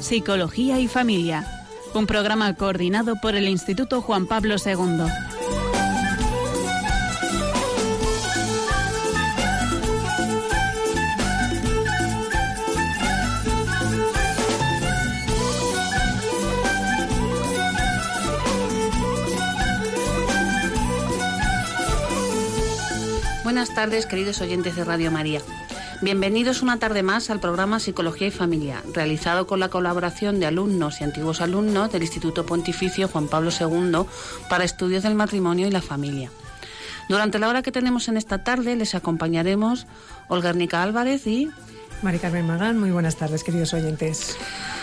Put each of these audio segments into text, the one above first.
Psicología y Familia, un programa coordinado por el Instituto Juan Pablo II. Buenas tardes, queridos oyentes de Radio María. Bienvenidos una tarde más al programa Psicología y Familia, realizado con la colaboración de alumnos y antiguos alumnos del Instituto Pontificio Juan Pablo II para estudios del matrimonio y la familia. Durante la hora que tenemos en esta tarde les acompañaremos Olga Ernica Álvarez y Mari Carmen Magán. Muy buenas tardes, queridos oyentes.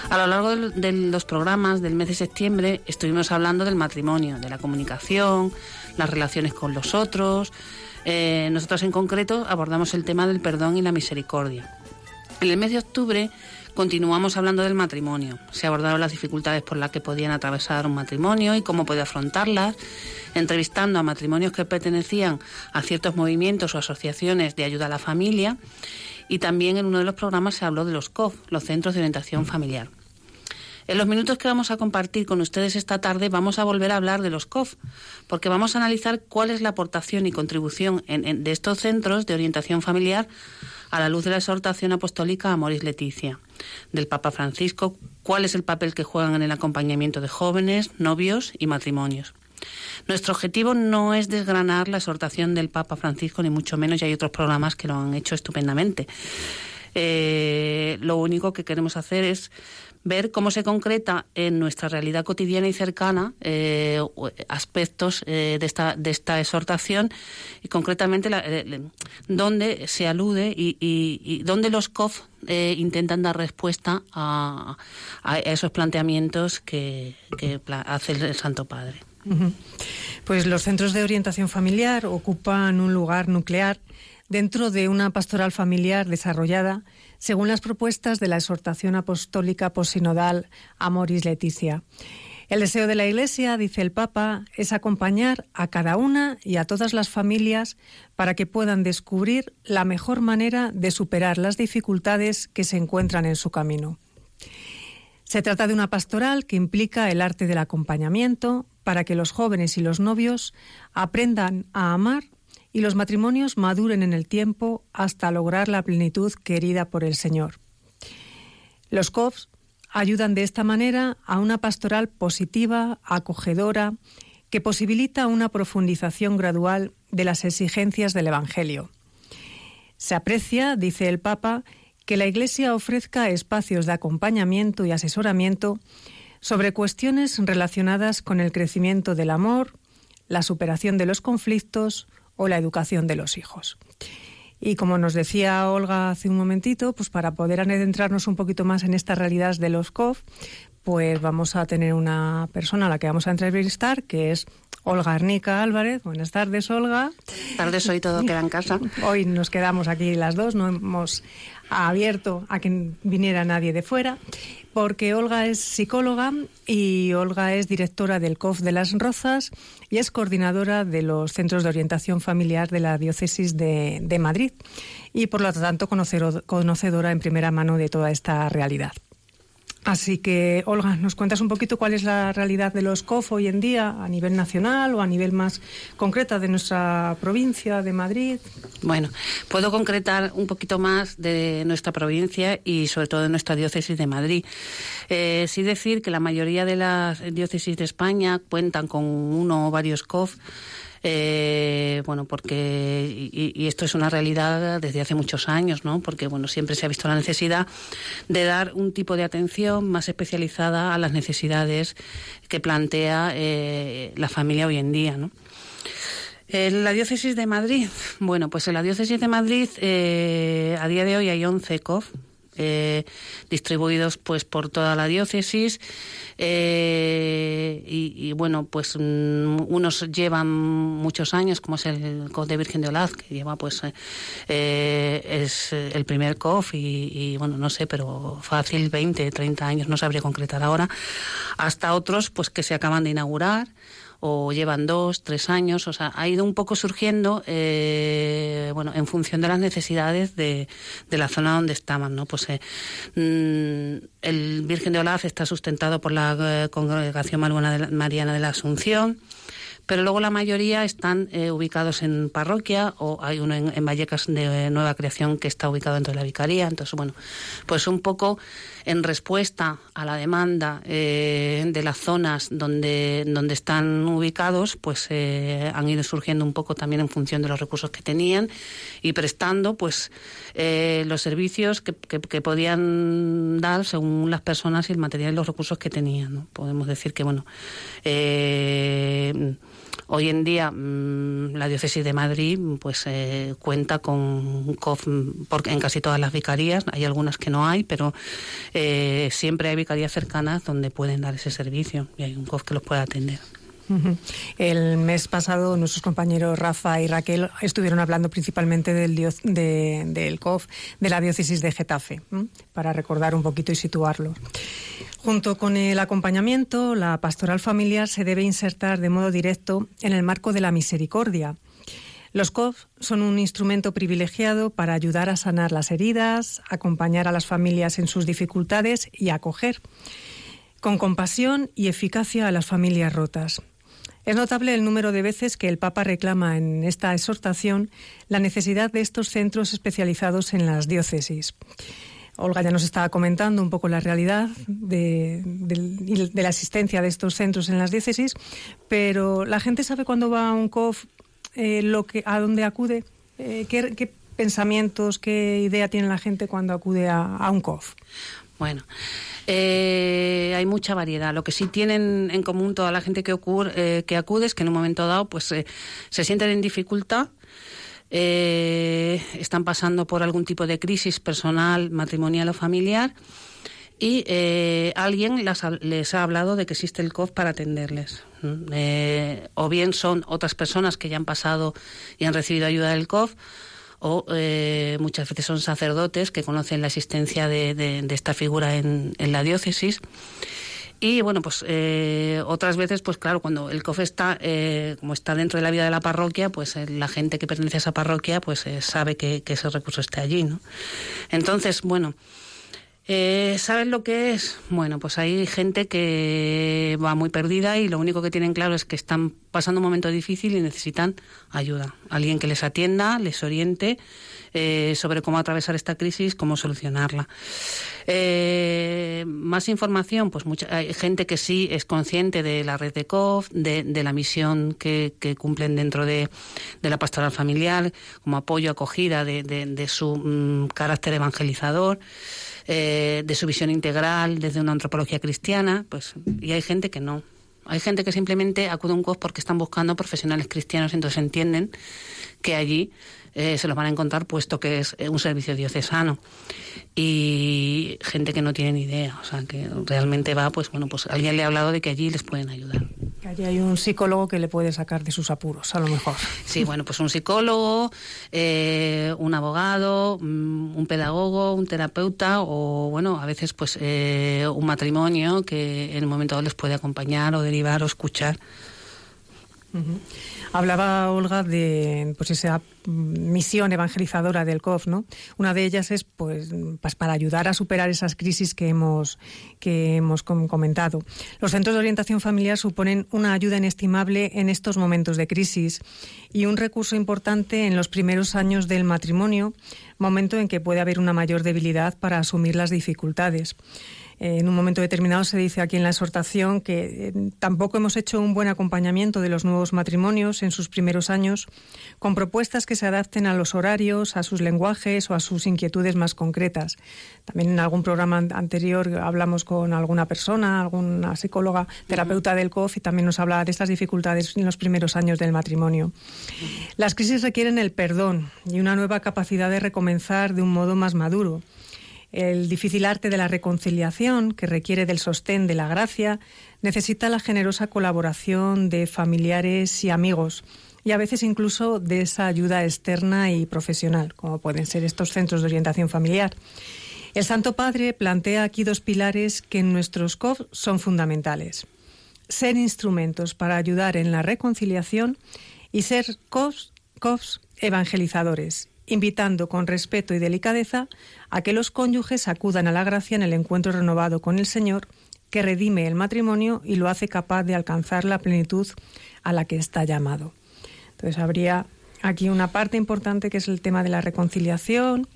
A lo largo de los programas del mes de septiembre estuvimos hablando del matrimonio, de la comunicación, las relaciones con los otros, eh, nosotros en concreto abordamos el tema del perdón y la misericordia. En el mes de octubre continuamos hablando del matrimonio. Se abordaron las dificultades por las que podían atravesar un matrimonio y cómo podía afrontarlas, entrevistando a matrimonios que pertenecían a ciertos movimientos o asociaciones de ayuda a la familia. Y también en uno de los programas se habló de los COF, los Centros de Orientación Familiar. En los minutos que vamos a compartir con ustedes esta tarde vamos a volver a hablar de los COF, porque vamos a analizar cuál es la aportación y contribución de estos centros de orientación familiar a la luz de la exhortación apostólica a Moris Leticia, del Papa Francisco, cuál es el papel que juegan en el acompañamiento de jóvenes, novios y matrimonios. Nuestro objetivo no es desgranar la exhortación del Papa Francisco, ni mucho menos, y hay otros programas que lo han hecho estupendamente. Eh, lo único que queremos hacer es ver cómo se concreta en nuestra realidad cotidiana y cercana eh, aspectos eh, de, esta, de esta exhortación y concretamente la, eh, dónde se alude y, dónde los COF intentan dar respuesta a, esos planteamientos que hace el Santo Padre. Pues los centros de orientación familiar ocupan un lugar nuclear dentro de una pastoral familiar desarrollada según las propuestas de la exhortación apostólica posinodal Amoris Leticia. El deseo de la Iglesia, dice el Papa, es acompañar a cada una y a todas las familias para que puedan descubrir la mejor manera de superar las dificultades que se encuentran en su camino. Se trata de una pastoral que implica el arte del acompañamiento para que los jóvenes y los novios aprendan a amar y los matrimonios maduren en el tiempo hasta lograr la plenitud querida por el Señor. Los COFs ayudan de esta manera a una pastoral positiva, acogedora, que posibilita una profundización gradual de las exigencias del Evangelio. Se aprecia, dice el Papa, que la Iglesia ofrezca espacios de acompañamiento y asesoramiento sobre cuestiones relacionadas con el crecimiento del amor, la superación de los conflictos, o la educación de los hijos. Y como nos decía Olga hace un momentito, pues para poder adentrarnos un poquito más en esta realidad de los COF, pues vamos a tener una persona a la que vamos a entrevistar, que es Olga Arnica Álvarez. Buenas tardes, Olga. Buenas tardes, hoy todo queda en casa. Hoy nos quedamos aquí las dos, no hemos abierto a que viniera nadie de fuera porque Olga es psicóloga y Olga es directora del COF de Las Rozas y es coordinadora de los Centros de Orientación Familiar de la Diócesis de, de Madrid y por lo tanto conocedora en primera mano de toda esta realidad. Así que, Olga, ¿nos cuentas un poquito cuál es la realidad de los COF hoy en día a nivel nacional o a nivel más concreta de nuestra provincia de Madrid? Bueno, puedo concretar un poquito más de nuestra provincia y sobre todo de nuestra diócesis de Madrid. Eh, sí decir que la mayoría de las diócesis de España cuentan con uno o varios COF eh, bueno, porque, y, esto es una realidad desde hace muchos años, ¿no? Porque, bueno, siempre se ha visto la necesidad de dar un tipo de atención más especializada a las necesidades que plantea eh, la familia hoy en día, ¿no? La diócesis de Madrid, bueno, pues en la diócesis de Madrid eh, a día de hoy hay 11 COF, eh, distribuidos pues por toda la diócesis eh, y, bueno pues mm, unos llevan muchos años como es el COF de Virgen de Olaz que lleva pues eh, es el primer COF y, bueno no sé pero fácil 20 30 años no sabría concretar ahora hasta otros pues que se acaban de inaugurar o llevan dos, tres años, o sea, ha ido un poco surgiendo, eh, bueno, en función de las necesidades de, de la zona donde estaban, ¿no? Pues eh, mm, el Virgen de Olaz está sustentado por la eh, Congregación Mariana de la Asunción, pero luego la mayoría están eh, ubicados en parroquia o hay uno en, Vallecas de nueva creación que está ubicado dentro de la vicaría. Entonces, bueno, pues un poco en respuesta a la demanda eh, de las zonas donde, donde están ubicados, pues eh, han ido surgiendo un poco también en función de los recursos que tenían y prestando pues los servicios que, que, podían dar según las personas y el material y los recursos que tenían. Podemos decir que, bueno, Hoy en día mm, la diócesis de Madrid pues eh, cuenta con COF porque en casi todas las vicarías, hay algunas que no hay, pero eh, siempre hay vicarías cercanas donde pueden dar ese servicio y hay un COF que los puede atender. El mes pasado nuestros compañeros Rafa y Raquel estuvieron hablando principalmente del, del COF de la diócesis de Getafe, para recordar un poquito y situarlo. Junto con el acompañamiento, la pastoral familiar se debe insertar de modo directo en el marco de la misericordia. Los COF son un instrumento privilegiado para ayudar a sanar las heridas, acompañar a las familias en sus dificultades y acoger con compasión y eficacia a las familias rotas. Es notable el número de veces que el Papa reclama en esta exhortación la necesidad de estos centros especializados en las diócesis. Olga ya nos estaba comentando un poco la realidad de, la existencia de estos centros en las diócesis, pero la gente sabe cuando va a un COF eh, lo que, a dónde acude, eh, ¿qué, pensamientos, qué idea tiene la gente cuando acude a, un COF. Bueno, eh, hay mucha variedad. Lo que sí tienen en común toda la gente que, ocurre, que acude es que en un momento dado pues se sienten en dificultad eh, están pasando por algún tipo de crisis personal, matrimonial o familiar y eh, alguien les ha, hablado de que existe el COF para atenderles. Eh, o bien son otras personas que ya han pasado y han recibido ayuda del COF, o muchas veces son sacerdotes que conocen la existencia de, esta figura en, la diócesis y bueno, pues eh, otras veces, pues claro, cuando el COF está, eh, como está dentro de la vida de la parroquia, pues eh, la gente que pertenece a esa parroquia, pues sabe que, que, ese recurso está allí, ¿no? Entonces, bueno, ¿saben lo que es? Bueno, pues hay gente que va muy perdida y lo único que tienen claro es que están pasando un momento difícil y necesitan ayuda. Alguien que les atienda, les oriente eh, sobre cómo atravesar esta crisis, cómo solucionarla. Eh, más información, pues mucha, hay gente que sí es consciente de la red de COF, de, la misión que, cumplen dentro de, la pastoral familiar, como apoyo, acogida de, su mm, carácter evangelizador. Eh, de su visión integral desde una antropología cristiana, pues y hay gente que no. Hay gente que simplemente acude a un COF porque están buscando profesionales cristianos, entonces entienden que allí eh, se los van a encontrar puesto que es eh, un servicio diocesano y gente que no tiene ni idea, o sea, que realmente va, pues bueno, pues alguien le ha hablado de que allí les pueden ayudar. Allí hay un psicólogo que le puede sacar de sus apuros, a lo mejor. Sí, bueno, pues un psicólogo, eh, un abogado, mm, un pedagogo, un terapeuta o, bueno, a veces pues un matrimonio que en un momento les puede acompañar o derivar o escuchar. Hablaba Olga de pues esa misión evangelizadora del COF, ¿no? Una de ellas es pues, pues, para ayudar a superar esas crisis que hemos que hemos comentado. Los centros de orientación familiar suponen una ayuda inestimable en estos momentos de crisis y un recurso importante en los primeros años del matrimonio, momento en que puede haber una mayor debilidad para asumir las dificultades en un momento determinado se dice aquí en la exhortación que eh, tampoco hemos hecho un buen acompañamiento de los nuevos matrimonios en sus primeros años con propuestas que se adapten a los horarios, a sus lenguajes o a sus inquietudes más concretas. También en algún programa anterior hablamos con alguna persona, alguna psicóloga, terapeuta del COF y también nos habla de estas dificultades en los primeros años del matrimonio. Las crisis requieren el perdón y una nueva capacidad de recomenzar de un modo más maduro el difícil arte de la reconciliación, que requiere del sostén de la gracia, necesita la generosa colaboración de familiares y amigos y a veces incluso de esa ayuda externa y profesional, como pueden ser estos centros de orientación familiar. El Santo Padre plantea aquí dos pilares que en nuestros COF son fundamentales. ser instrumentos para ayudar en la reconciliación y ser COFs, evangelizadores, invitando con respeto y delicadeza a que los cónyuges acudan a la gracia en el encuentro renovado con el Señor, que redime el matrimonio y lo hace capaz de alcanzar la plenitud a la que está llamado. Entonces habría aquí una parte importante que es el tema de la reconciliación.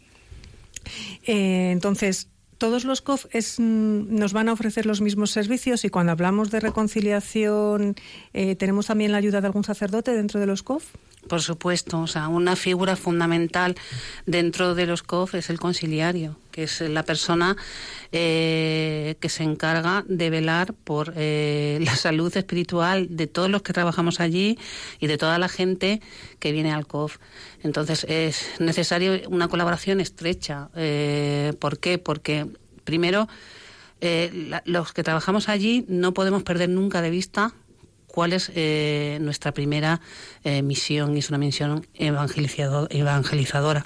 Eh, entonces, todos los COF mm, nos van a ofrecer los mismos servicios y cuando hablamos de reconciliación, eh, ¿tenemos también la ayuda de algún sacerdote dentro de los COF? Por supuesto, o sea, una figura fundamental dentro de los COF es el conciliario, que es la persona eh, que se encarga de velar por eh, la salud espiritual de todos los que trabajamos allí y de toda la gente que viene al COF. Entonces es necesario una colaboración estrecha. Eh, ¿Por qué? Porque primero los que trabajamos allí no podemos perder nunca de vista cuál es nuestra primera misión, y es una misión evangelizadora.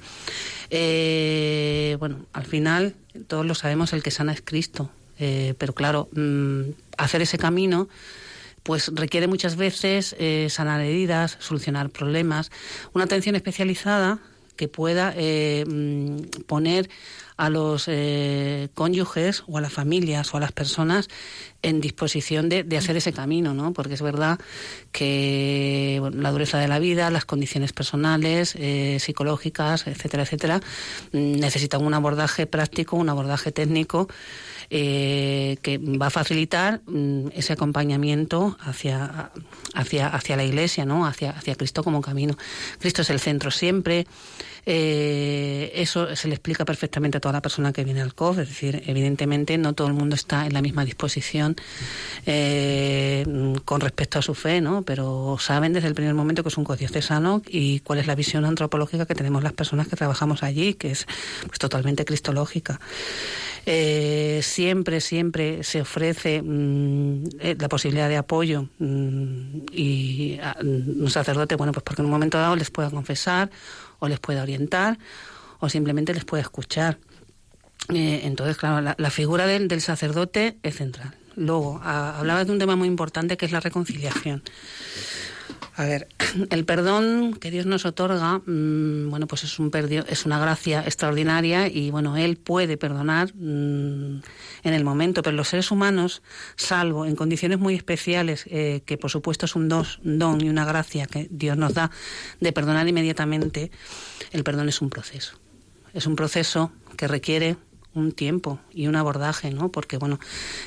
Eh, bueno, al final todos lo sabemos, el que sana es Cristo, pero claro, mm, hacer ese camino pues requiere muchas veces sanar heridas, solucionar problemas, una atención especializada que pueda mm, poner a los eh, cónyuges o a las familias o a las personas en disposición de, hacer ese camino, ¿no? Porque es verdad que la dureza de la vida, las condiciones personales, eh, psicológicas, etcétera, etcétera, mm, necesitan un abordaje práctico, un abordaje técnico. Eh, que va a facilitar mm, ese acompañamiento hacia, hacia, hacia la Iglesia, ¿no? hacia, hacia Cristo como camino. Cristo es el centro siempre. Eh, eso se le explica perfectamente a toda la persona que viene al COF, es decir, evidentemente no todo el mundo está en la misma disposición eh, con respecto a su fe, ¿no? pero saben desde el primer momento que es un codiocesano y cuál es la visión antropológica que tenemos las personas que trabajamos allí, que es pues, totalmente cristológica. Eh, siempre, siempre se ofrece mm, la posibilidad de apoyo mm, y un sacerdote, bueno, pues porque en un momento dado les pueda confesar o les puede orientar o simplemente les puede escuchar. Eh, entonces, claro, la, figura del, del, sacerdote es central. Luego, hablaba de un tema muy importante que es la reconciliación. A ver, el perdón que Dios nos otorga, mm, bueno, pues es un es una gracia extraordinaria y bueno, él puede perdonar mm, en el momento, pero los seres humanos, salvo en condiciones muy especiales, eh, que por supuesto es un, dos, don y una gracia que Dios nos da de perdonar inmediatamente, el perdón es un proceso. Es un proceso que requiere un tiempo y un abordaje, ¿no? Porque, bueno,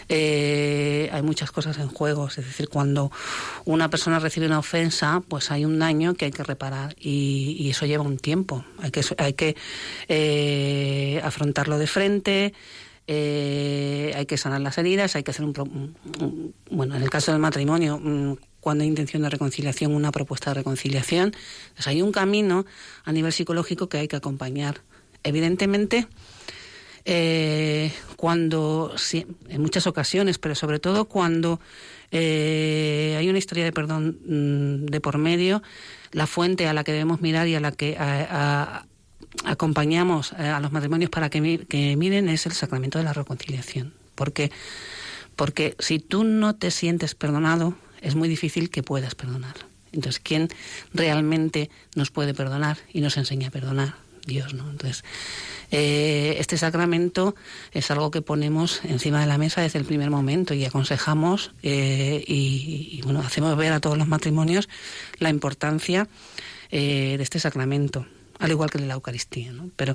eh, hay muchas cosas en juego. Es decir, cuando una persona recibe una ofensa, pues hay un daño que hay que reparar y, eso lleva un tiempo. Hay que, hay que eh, afrontarlo de frente. Eh, hay que sanar las heridas, hay que hacer un, bueno, en el caso del matrimonio, mm, cuando hay intención de reconciliación, una propuesta de reconciliación. Pues hay un camino a nivel psicológico que hay que acompañar. Evidentemente, eh, cuando, en muchas ocasiones, pero sobre todo cuando eh, hay una historia de perdón mm, de por medio, la fuente a la que debemos mirar y a la que acompañamos eh, a los matrimonios para que, que miren es el sacramento de la reconciliación. Porque, porque si tú no te sientes perdonado, es muy difícil que puedas perdonar. Entonces, ¿quién realmente nos puede perdonar y nos enseña a perdonar? Dios, ¿no? Entonces, eh, este sacramento es algo que ponemos encima de la mesa desde el primer momento y aconsejamos eh, y, bueno, hacemos ver a todos los matrimonios la importancia eh, de este sacramento al igual que de la Eucaristía, ¿no? Pero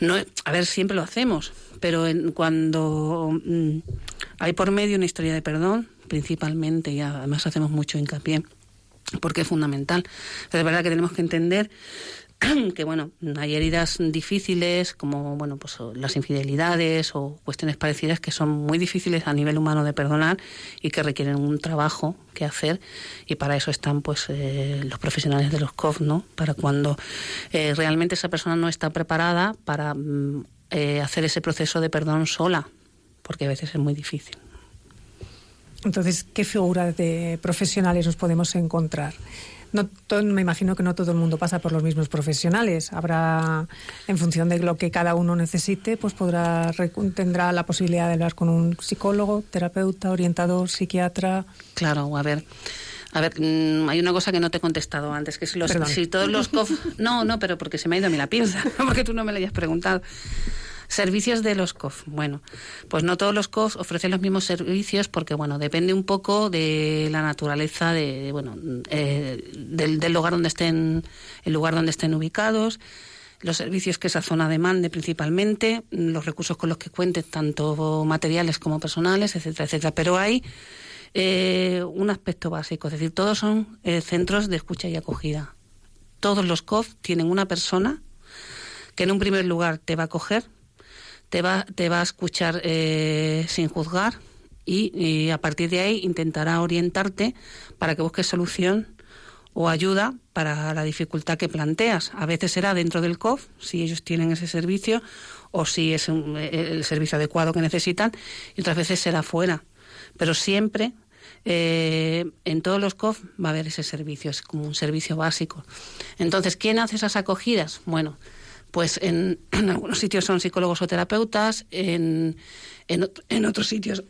no, a ver, siempre lo hacemos, pero en, cuando mm, hay por medio una historia de perdón, principalmente, y además hacemos mucho hincapié, porque es fundamental. es verdad que tenemos que entender que bueno, hay heridas difíciles como bueno, pues las infidelidades o cuestiones parecidas que son muy difíciles a nivel humano de perdonar y que requieren un trabajo que hacer y para eso están pues eh, los profesionales de los COF, ¿no? Para cuando eh, realmente esa persona no está preparada para mm, eh, hacer ese proceso de perdón sola, porque a veces es muy difícil. Entonces, ¿qué figuras de profesionales nos podemos encontrar? No me imagino que no todo el mundo pasa por los mismos profesionales. Habrá, en función de lo que cada uno necesite, pues podrá tendrá la posibilidad de hablar con un psicólogo, terapeuta, orientador, psiquiatra. Claro, a ver. A ver, mm, hay una cosa que no te he contestado antes, que si, los, si todos los COF... No, no, pero porque se me ha ido a mí la pinza, porque tú no me lo hayas preguntado. Servicios de los COF. Bueno, pues no todos los COF ofrecen los mismos servicios porque, bueno, depende un poco de la naturaleza de, bueno, eh, del, lugar donde estén, el lugar donde estén ubicados, los servicios que esa zona demande principalmente, los recursos con los que cuenten, tanto materiales como personales, etcétera, etcétera. Pero hay eh, un aspecto básico, es decir, todos son eh, centros de escucha y acogida. Todos los COF tienen una persona que en un primer lugar te va a acoger te va, te va a escuchar eh, sin juzgar y, a partir de ahí intentará orientarte para que busques solución o ayuda para la dificultad que planteas. A veces será dentro del COF, si ellos tienen ese servicio, o si es el servicio adecuado que necesitan, y otras veces será fuera. Pero siempre, eh, en todos los COF va a haber ese servicio, es como un servicio básico. Entonces, ¿quién hace esas acogidas? Bueno, pues en, algunos sitios son psicólogos o terapeutas, en, en, otros sitios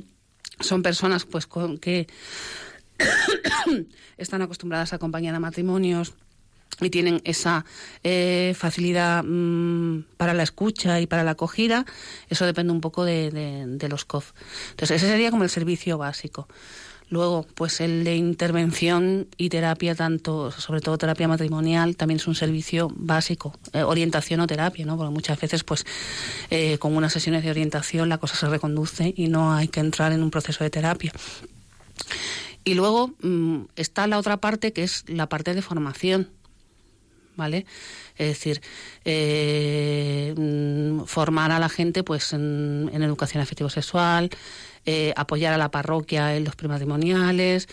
son personas pues con que están acostumbradas a acompañar a matrimonios y tienen esa eh, facilidad mm, para la escucha y para la acogida, eso depende un poco de, de los COF. Entonces, ese sería como el servicio básico. Luego, pues el de intervención y terapia, tanto, sobre todo terapia matrimonial, también es un servicio básico, eh, orientación o terapia, ¿no? Porque muchas veces, pues, eh, con unas sesiones de orientación la cosa se reconduce y no hay que entrar en un proceso de terapia. Y luego mm, está la otra parte que es la parte de formación, ¿vale? Es decir, eh, mm, formar a la gente pues en, en educación afectivo-sexual, eh, apoyar a la parroquia en los prematrimoniales,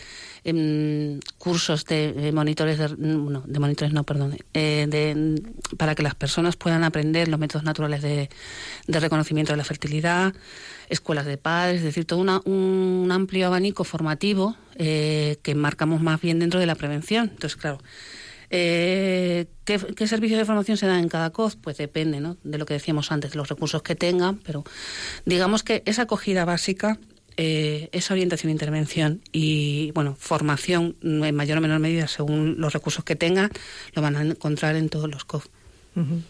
cursos de, monitores, de, no, de monitores no, perdón, eh, de, para que las personas puedan aprender los métodos naturales de, reconocimiento de la fertilidad, escuelas de padres, es decir, todo un amplio abanico formativo eh, que marcamos más bien dentro de la prevención. Entonces, claro, eh, ¿qué, servicios de formación se dan en cada COF? Pues depende ¿no? de lo que decíamos antes, de los recursos que tengan, pero digamos que esa acogida básica, eh, esa orientación e intervención y bueno, formación en mayor o menor medida según los recursos que tengan, lo van a encontrar en todos los COF.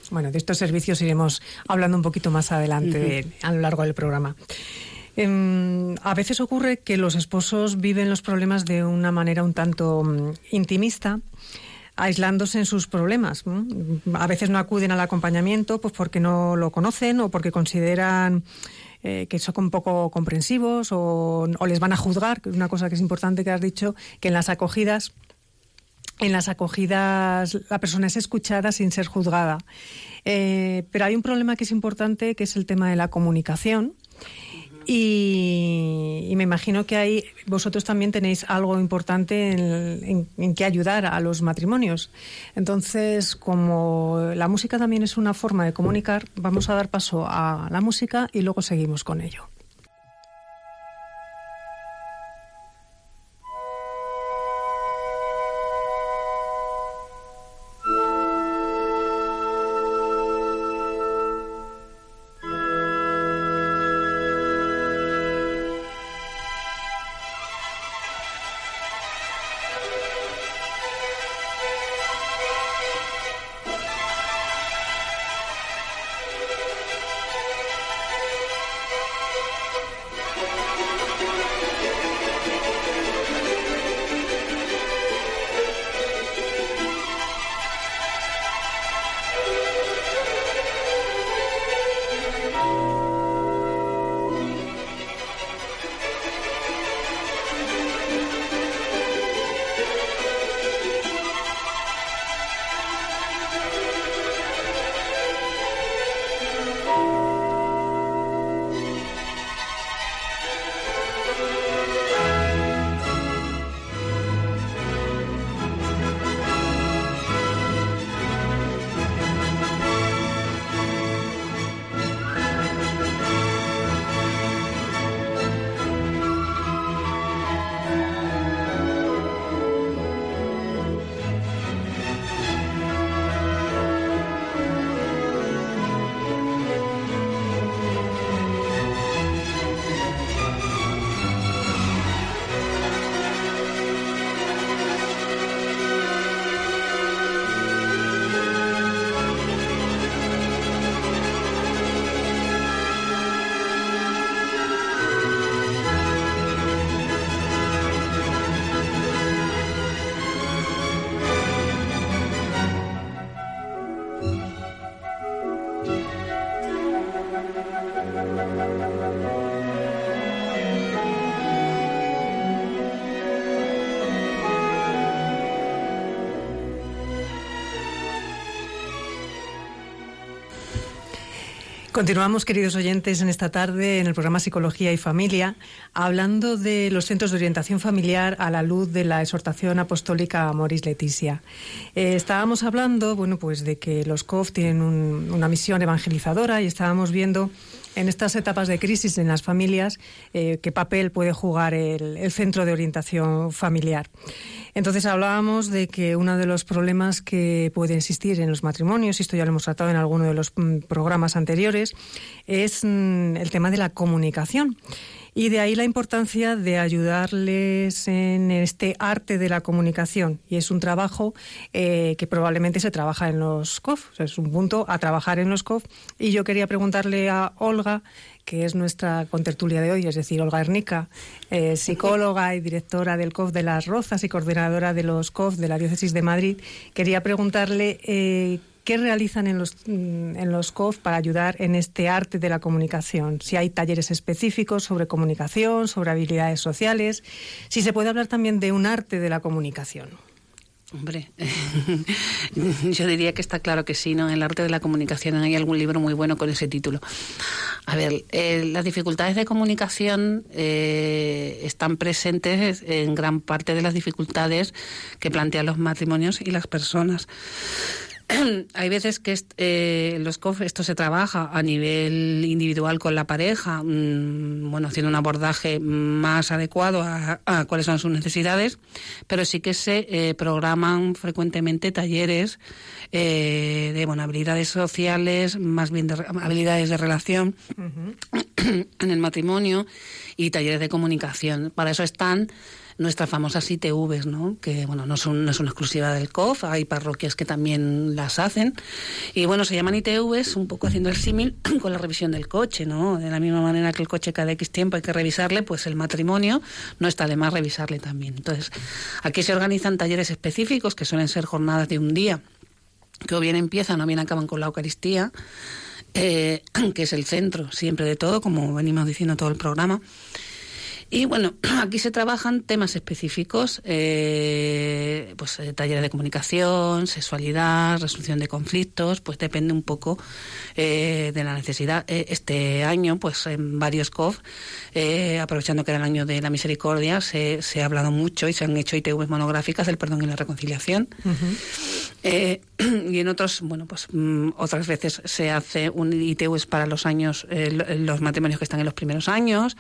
Bueno, de estos servicios iremos hablando un poquito más adelante a lo largo del programa. Em, a veces ocurre que los esposos viven los problemas de una manera un tanto mm, intimista aislándose en sus problemas. A veces no acuden al acompañamiento pues porque no lo conocen o porque consideran eh, que son un poco comprensivos o, les van a juzgar, que es una cosa que es importante que has dicho, que en las acogidas en las acogidas la persona es escuchada sin ser juzgada. Eh, pero hay un problema que es importante, que es el tema de la comunicación. Y, me imagino que ahí vosotros también tenéis algo importante en, que ayudar a los matrimonios. Entonces, como la música también es una forma de comunicar, vamos a dar paso a la música y luego seguimos con ello. Continuamos, queridos oyentes, en esta tarde en el programa Psicología y Familia, hablando de los centros de orientación familiar a la luz de la exhortación apostólica Moris Leticia. Eh, estábamos hablando, bueno, pues de que los COF tienen una misión evangelizadora y estábamos viendo en estas etapas de crisis en las familias eh, qué papel puede jugar el, centro de orientación familiar. Entonces hablábamos de que uno de los problemas que puede existir en los matrimonios, y esto ya lo hemos tratado en alguno de los mm, programas anteriores, es mm, el tema de la comunicación. Y de ahí la importancia de ayudarles en este arte de la comunicación. Y es un trabajo eh, que probablemente se trabaja en los COF. es un punto a trabajar en los COF. Y yo quería preguntarle a Olga, que es nuestra contertulia de hoy, es decir, Olga Ernica, eh, psicóloga y directora del COF de las Rozas y coordinadora de los COF de la Diócesis de Madrid. Quería preguntarle eh, ¿Qué realizan en los, mm, en los COF para ayudar en este arte de la comunicación? Si hay talleres específicos sobre comunicación, sobre habilidades sociales, si se puede hablar también de un arte de la comunicación. Hombre, yo diría que está claro que sí, ¿no? En el arte de la comunicación hay algún libro muy bueno con ese título. A ver, eh, las dificultades de comunicación eh, están presentes en gran parte de las dificultades que plantean los matrimonios y las personas. hay veces que eh, los COF esto se trabaja a nivel individual con la pareja, mm, bueno, haciendo un abordaje más adecuado a, cuáles son sus necesidades, pero sí que se eh, programan frecuentemente talleres eh, de bueno, habilidades sociales, más bien de, habilidades de relación en el matrimonio y talleres de comunicación. Para eso están nuestras famosas ITVs, ¿no? que bueno, no son, no una exclusiva del COF, hay parroquias que también las hacen. Y bueno, se llaman ITVs un poco haciendo el símil con la revisión del coche, ¿no? De la misma manera que el coche cada X tiempo hay que revisarle, pues el matrimonio no está de más revisarle también. Entonces, aquí se organizan talleres específicos que suelen ser jornadas de un día, que o bien empiezan o bien acaban con la Eucaristía. Eh, que es el centro siempre de todo, como venimos diciendo todo el programa. Y bueno, aquí se trabajan temas específicos, eh, pues eh, talleres de comunicación, sexualidad, resolución de conflictos, pues depende un poco eh, de la necesidad. este año, pues en varios COF, aprovechando que era el año de la misericordia, se, se, ha hablado mucho y se han hecho ITVs monográficas del perdón y la reconciliación. y en otros, bueno, pues mm, otras veces se hace un ITVs para los años, los matrimonios que están en los primeros años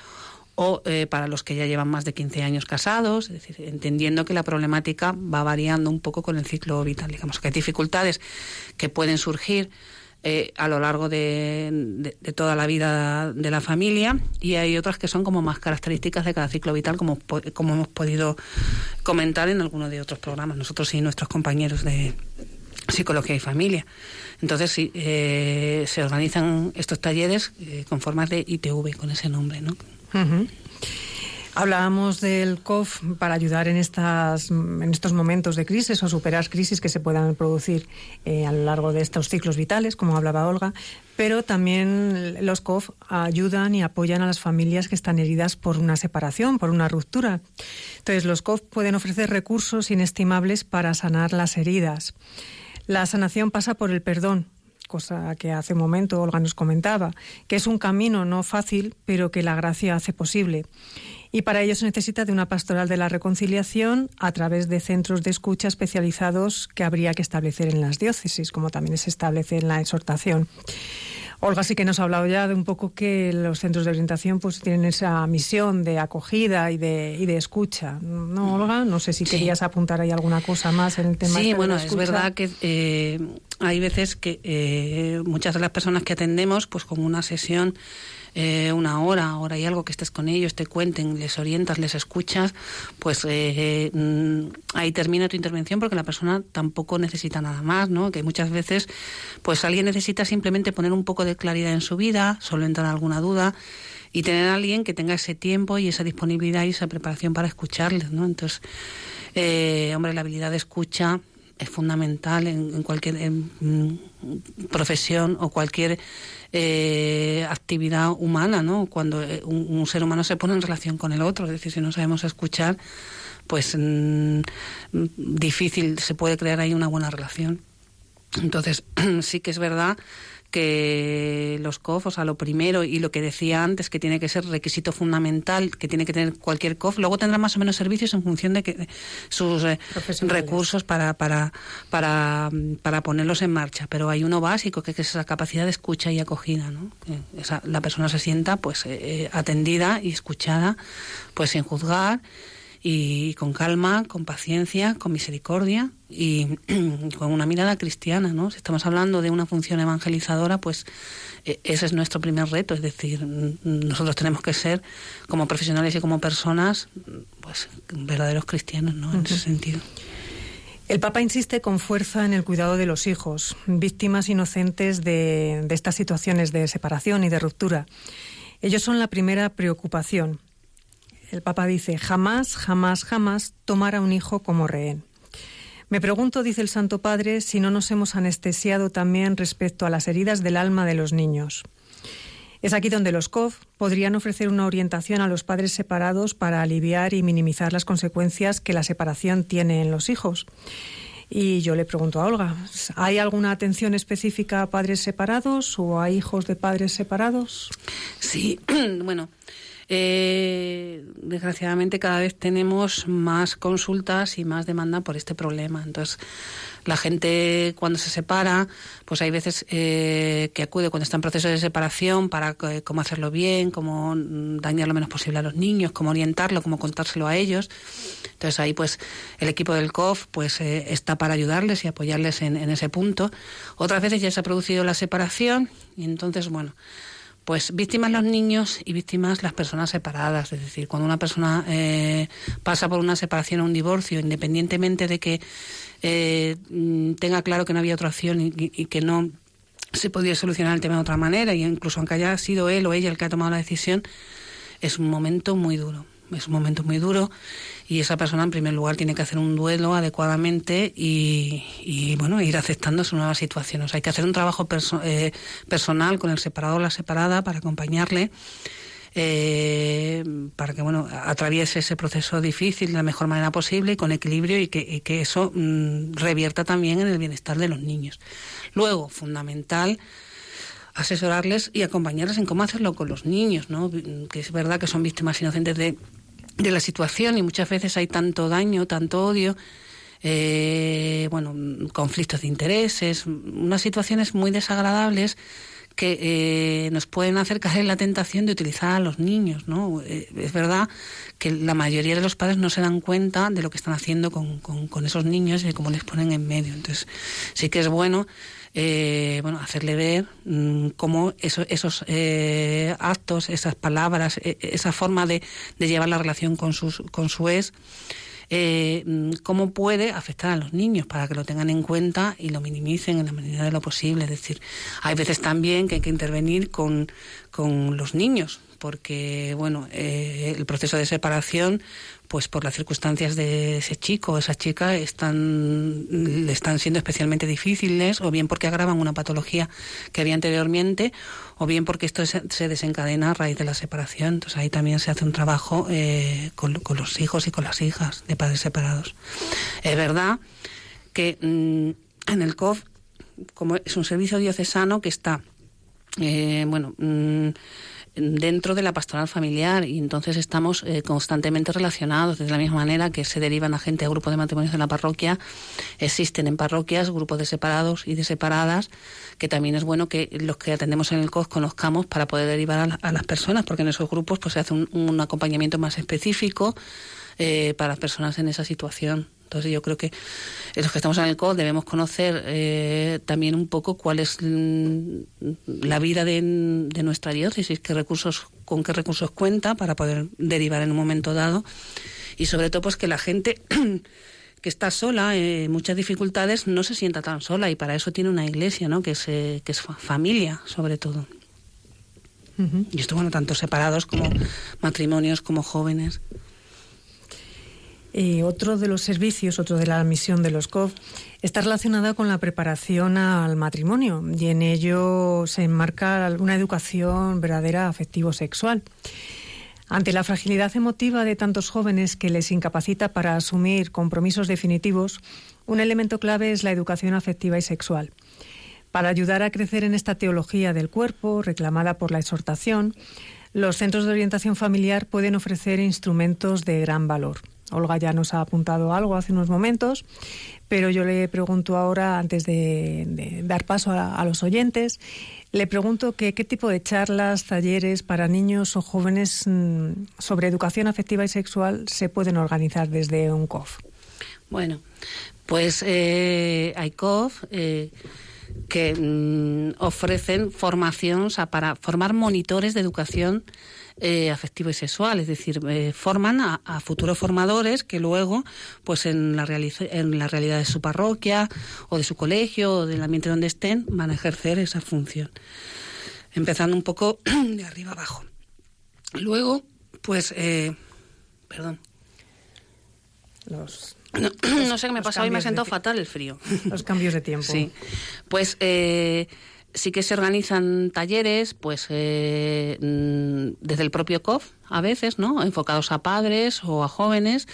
o eh, para los que ya llevan más de 15 años casados, es decir, entendiendo que la problemática va variando un poco con el ciclo vital. Digamos que hay dificultades que pueden surgir eh, a lo largo de, toda la vida de la familia y hay otras que son como más características de cada ciclo vital, como, como hemos podido comentar en alguno de otros programas, nosotros y nuestros compañeros de psicología y familia. Entonces, sí, eh, se organizan estos talleres con formas de ITV, con ese nombre, ¿no? Hablábamos del COF para ayudar en, estas, en estos momentos de crisis o superar crisis que se puedan producir eh, a lo largo de estos ciclos vitales, como hablaba Olga, pero también los COF ayudan y apoyan a las familias que están heridas por una separación, por una ruptura. Entonces, los COF pueden ofrecer recursos inestimables para sanar las heridas. La sanación pasa por el perdón, cosa que hace un momento Olga nos comentaba, que es un camino no fácil, pero que la gracia hace posible. Y para ello se necesita de una pastoral de la reconciliación a través de centros de escucha especializados que habría que establecer en las diócesis, como también se establece en la exhortación. Olga sí que nos ha hablado ya de un poco que los centros de orientación pues tienen esa misión de acogida y de, y de escucha. ¿No, Olga? No sé si querías apuntar ahí alguna cosa más en el tema. Sí, este bueno, es verdad que eh, hay veces que eh, muchas de las personas que atendemos, pues con una sesión eh, una hora, hora y algo que estés con ellos, te cuenten, les orientas, les escuchas, pues eh, mm, ahí termina tu intervención porque la persona tampoco necesita nada más, ¿no? Que muchas veces, pues alguien necesita simplemente poner un poco de claridad en su vida, solventar alguna duda y tener a alguien que tenga ese tiempo y esa disponibilidad y esa preparación para escucharles, ¿no? Entonces, eh, hombre, la habilidad de escucha es fundamental en, cualquier mm, profesión o cualquier eh, actividad humana, ¿no? Cuando eh, un, ser humano se pone en relación con el otro, es decir, si no sabemos escuchar, pues mm, difícil se puede crear ahí una buena relación. Entonces, sí que es verdad que los COF, o sea, lo primero y lo que decía antes, que tiene que ser requisito fundamental, que tiene que tener cualquier COF, luego tendrá más o menos servicios en función de que sus eh, recursos para, para, para, para, ponerlos en marcha. Pero hay uno básico, que es esa capacidad de escucha y acogida, ¿no? esa, la persona se sienta pues eh, atendida y escuchada, pues sin juzgar y con calma, con paciencia, con misericordia y con una mirada cristiana, ¿no? Si estamos hablando de una función evangelizadora, pues e, ese es nuestro primer reto, es decir, nosotros tenemos que ser como profesionales y como personas, pues verdaderos cristianos, ¿no? En ese sentido. El Papa insiste con fuerza en el cuidado de los hijos, víctimas inocentes de, de estas situaciones de separación y de ruptura. Ellos son la primera preocupación. El Papa dice, jamás, jamás, jamás tomar a un hijo como rehén. Me pregunto, dice el Santo Padre, si no nos hemos anestesiado también respecto a las heridas del alma de los niños. Es aquí donde los COF podrían ofrecer una orientación a los padres separados para aliviar y minimizar las consecuencias que la separación tiene en los hijos. Y yo le pregunto a Olga, ¿hay alguna atención específica a padres separados o a hijos de padres separados? Sí, bueno, eh, desgraciadamente cada vez tenemos más consultas y más demanda por este problema. Entonces, la gente cuando se separa, pues hay veces eh, que acude cuando está en proceso de separación para eh, cómo hacerlo bien, cómo dañar lo menos posible a los niños, cómo orientarlo, cómo contárselo a ellos. Entonces ahí pues el equipo del COF pues eh, está para ayudarles y apoyarles en ese punto. Otras veces ya se ha producido la separación y entonces bueno pues víctimas los niños y víctimas las personas separadas. Es decir, cuando una persona eh, pasa por una separación o un divorcio, independientemente de que eh, tenga claro que no había otra opción y, que no se podía solucionar el tema de otra manera, y incluso aunque haya sido él o ella el que ha tomado la decisión, es un momento muy duro. Es un momento muy duro y esa persona en primer lugar tiene que hacer un duelo adecuadamente y, bueno ir aceptando su nueva situación. O sea, hay que hacer un trabajo eh, personal con el separado o la separada para acompañarle. Eh, para que bueno atraviese ese proceso difícil de la mejor manera posible y con equilibrio y que, eso mm, revierta también en el bienestar de los niños. Luego, fundamental, asesorarles y acompañarles en cómo hacerlo con los niños, ¿no? que es verdad que son víctimas inocentes de de la situación y muchas veces hay tanto daño, tanto odio, eh, bueno, conflictos de intereses, unas situaciones muy desagradables que eh, nos pueden hacer caer en la tentación de utilizar a los niños, ¿no? Eh, es verdad que la mayoría de los padres no se dan cuenta de lo que están haciendo con, con, esos niños y cómo les ponen en medio. Entonces, sí que es bueno eh, bueno, hacerle ver mm, cómo esos eh, actos, esas palabras, e, esa forma de, llevar la relación con, sus, con su ex, eh, mm, cómo puede afectar a los niños para que lo tengan en cuenta y lo minimicen en la medida de lo posible. Es decir, hay veces también que hay que intervenir con, con los niños, porque bueno, el proceso de separación pues por las circunstancias de ese chico o esa chica están le están siendo especialmente difíciles o bien porque agravan una patología que había anteriormente o bien porque esto se desencadena a raíz de la separación. Entonces ahí también se hace un trabajo eh, con, los hijos y con las hijas de padres separados. Es verdad que mm, en el COF como es un servicio diocesano que está eh, bueno mm, dentro de la pastoral familiar y entonces estamos eh, constantemente relacionados de la misma manera que se derivan a gente a grupos de matrimonios en la parroquia. Existen en parroquias grupos de separados y de separadas que también es bueno que los que atendemos en el COS conozcamos para poder derivar a, las personas porque en esos grupos pues se hace un, acompañamiento más específico eh, para personas en esa situación entonces yo creo que los que estamos en el COD debemos conocer eh, también un poco cuál es mm, la vida de, nuestra diócesis, qué recursos, con qué recursos cuenta para poder derivar en un momento dado y sobre todo pues que la gente que está sola, eh, muchas dificultades, no se sienta tan sola y para eso tiene una iglesia, ¿no? Que es, eh, que es familia, sobre todo. Y esto, bueno, tanto separados como matrimonios, como jóvenes. Y otro de los servicios, otro de la misión de los COF, está relacionada con la preparación al matrimonio y en ello se enmarca una educación verdadera afectivo-sexual. Ante la fragilidad emotiva de tantos jóvenes que les incapacita para asumir compromisos definitivos, un elemento clave es la educación afectiva y sexual. Para ayudar a crecer en esta teología del cuerpo, reclamada por la exhortación, los centros de orientación familiar pueden ofrecer instrumentos de gran valor. Olga ya nos ha apuntado algo hace unos momentos, pero yo le pregunto ahora, antes de, dar paso a, los oyentes, le pregunto qué tipo de charlas, talleres para niños o jóvenes mm, sobre educación afectiva y sexual se pueden organizar desde un COF. Bueno, pues eh, hay COF. Eh, que mm, ofrecen formación para formar monitores de educación eh, afectivo y sexual, es decir, eh, forman a, futuros formadores que luego, pues en la, en la realidad de su parroquia o de su colegio o del ambiente donde estén, van a ejercer esa función. Empezando un poco de arriba abajo. Luego, pues, eh, perdón. Los no, sé qué me pasa, hoy me siento fatal el frío. Los cambios de tiempo. Sí. Pues eh, sí que se organizan talleres, pues eh, mm, desde el propio COF a veces, ¿no? Enfocados a padres o a jóvenes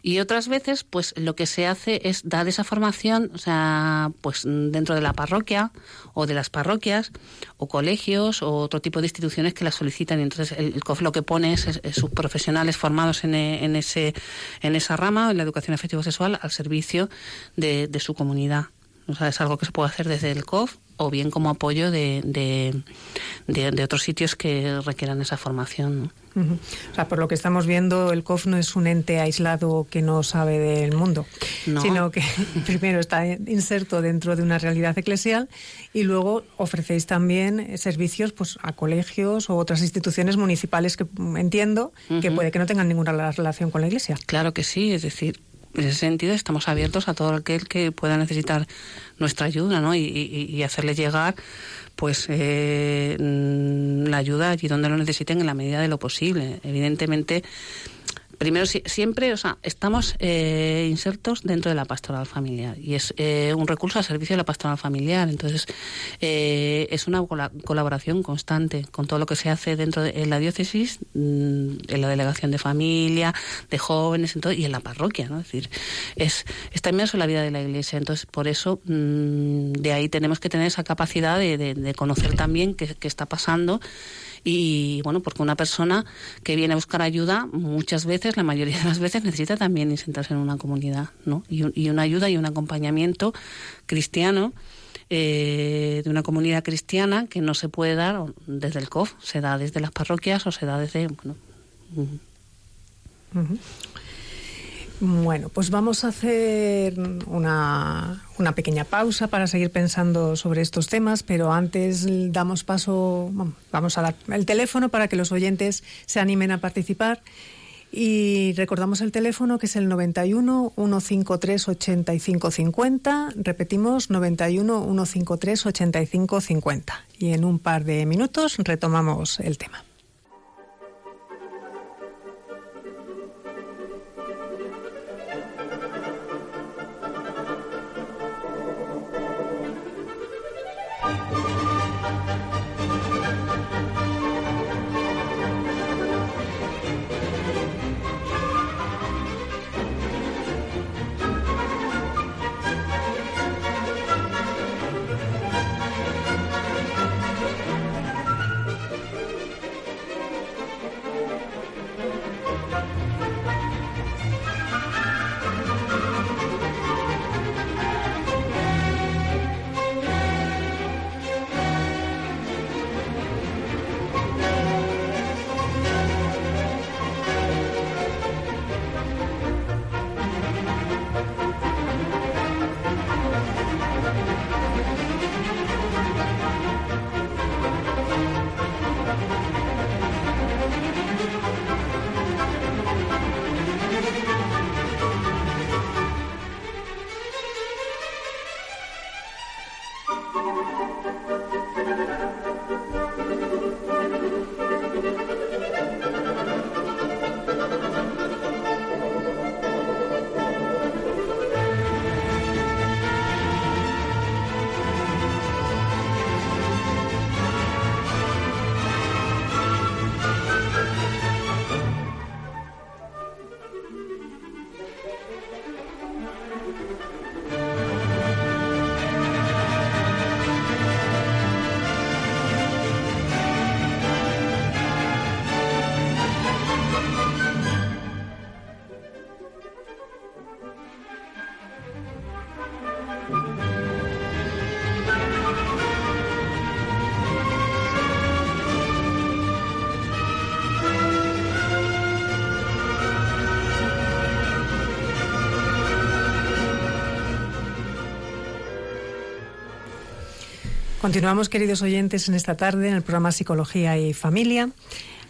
y otras veces, pues lo que se hace es dar esa formación, o sea, pues dentro de la parroquia o de las parroquias o colegios o otro tipo de instituciones que la solicitan. Y entonces el, COF lo que pone es, sus profesionales formados en, en, ese, en esa rama, en la educación afectivo-sexual, al servicio de, de su comunidad. O sea, es algo que se puede hacer desde el COF o bien como apoyo de, de, otros sitios que requieran esa formación. O sea, por lo que estamos viendo, el COF no es un ente aislado que no sabe del mundo, sino que primero está inserto dentro de una realidad eclesial y luego ofrecéis también servicios pues, a colegios o otras instituciones municipales que entiendo que puede que no tengan ninguna relación con la Iglesia. Claro que sí, es decir, en ese sentido estamos abiertos a todo aquel que pueda necesitar nuestra ayuda ¿no? y, y, hacerle llegar pues eh, la ayuda allí donde lo necesiten en la medida de lo posible. Evidentemente primero siempre, o sea, estamos eh, insertos dentro de la pastoral familiar y es eh, un recurso al servicio de la pastoral familiar. Entonces, eh, es una colaboración constante con todo lo que se hace dentro de la diócesis, mm, en la delegación de familia, de jóvenes, en todo, y en la parroquia, ¿no? Es decir, es, está inmerso en la vida de la iglesia. Entonces, por eso, mm, de ahí tenemos que tener esa capacidad de, de, conocer también qué está pasando y bueno, porque una persona que viene a buscar ayuda, muchas veces, la mayoría de las veces, necesita también sentarse en una comunidad, ¿no? Y, una ayuda y un acompañamiento cristiano. Eh, de una comunidad cristiana que no se puede dar desde el COF, se da desde las parroquias o se da desde... bueno, pues vamos a hacer una, pequeña pausa para seguir pensando sobre estos temas, pero antes damos paso, vamos a dar el teléfono para que los oyentes se animen a participar. Y recordamos el teléfono que es el 91 153 8550. Repetimos 91 153 8550. Y en un par de minutos retomamos el tema. Continuamos, queridos oyentes, en esta tarde en el programa Psicología y Familia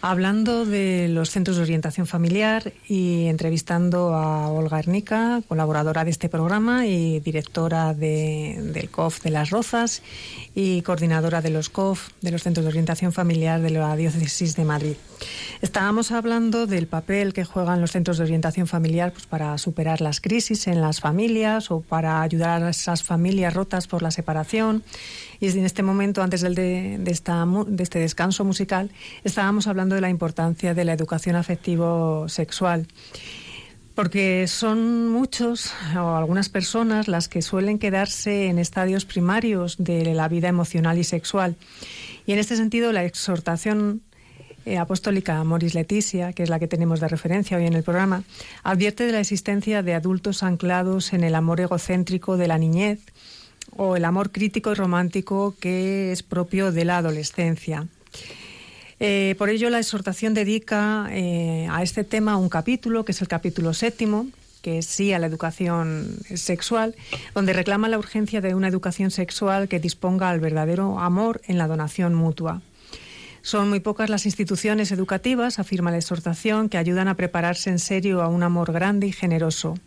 hablando de los centros de orientación familiar y entrevistando a Olga Ernica, colaboradora de este programa y directora del COF de Las Rozas y coordinadora de los COF, de los centros de orientación familiar de la Diócesis de Madrid. Estábamos hablando del papel que juegan los centros de orientación familiar pues, para superar las crisis en las familias o para ayudar a esas familias rotas por la separación y en este momento, antes de, de este descanso musical, estábamos hablando de la importancia de la educación afectivo-sexual porque son muchos o algunas personas las que suelen quedarse en estadios primarios de la vida emocional y sexual. Y en este sentido, la exhortación eh, apostólica Moris Leticia, que es la que tenemos de referencia hoy en el programa, advierte de la existencia de adultos anclados en el amor egocéntrico de la niñez o el amor crítico y romántico que es propio de la adolescencia. Eh, por ello, la exhortación dedica eh, a este tema un capítulo, que es el capítulo séptimo, que es sí a la educación sexual, donde reclama la urgencia de una educación sexual que disponga al verdadero amor en la donación mutua. Son muy pocas las instituciones educativas, afirma la exhortación, que ayudan a prepararse en serio a un amor grande y generoso.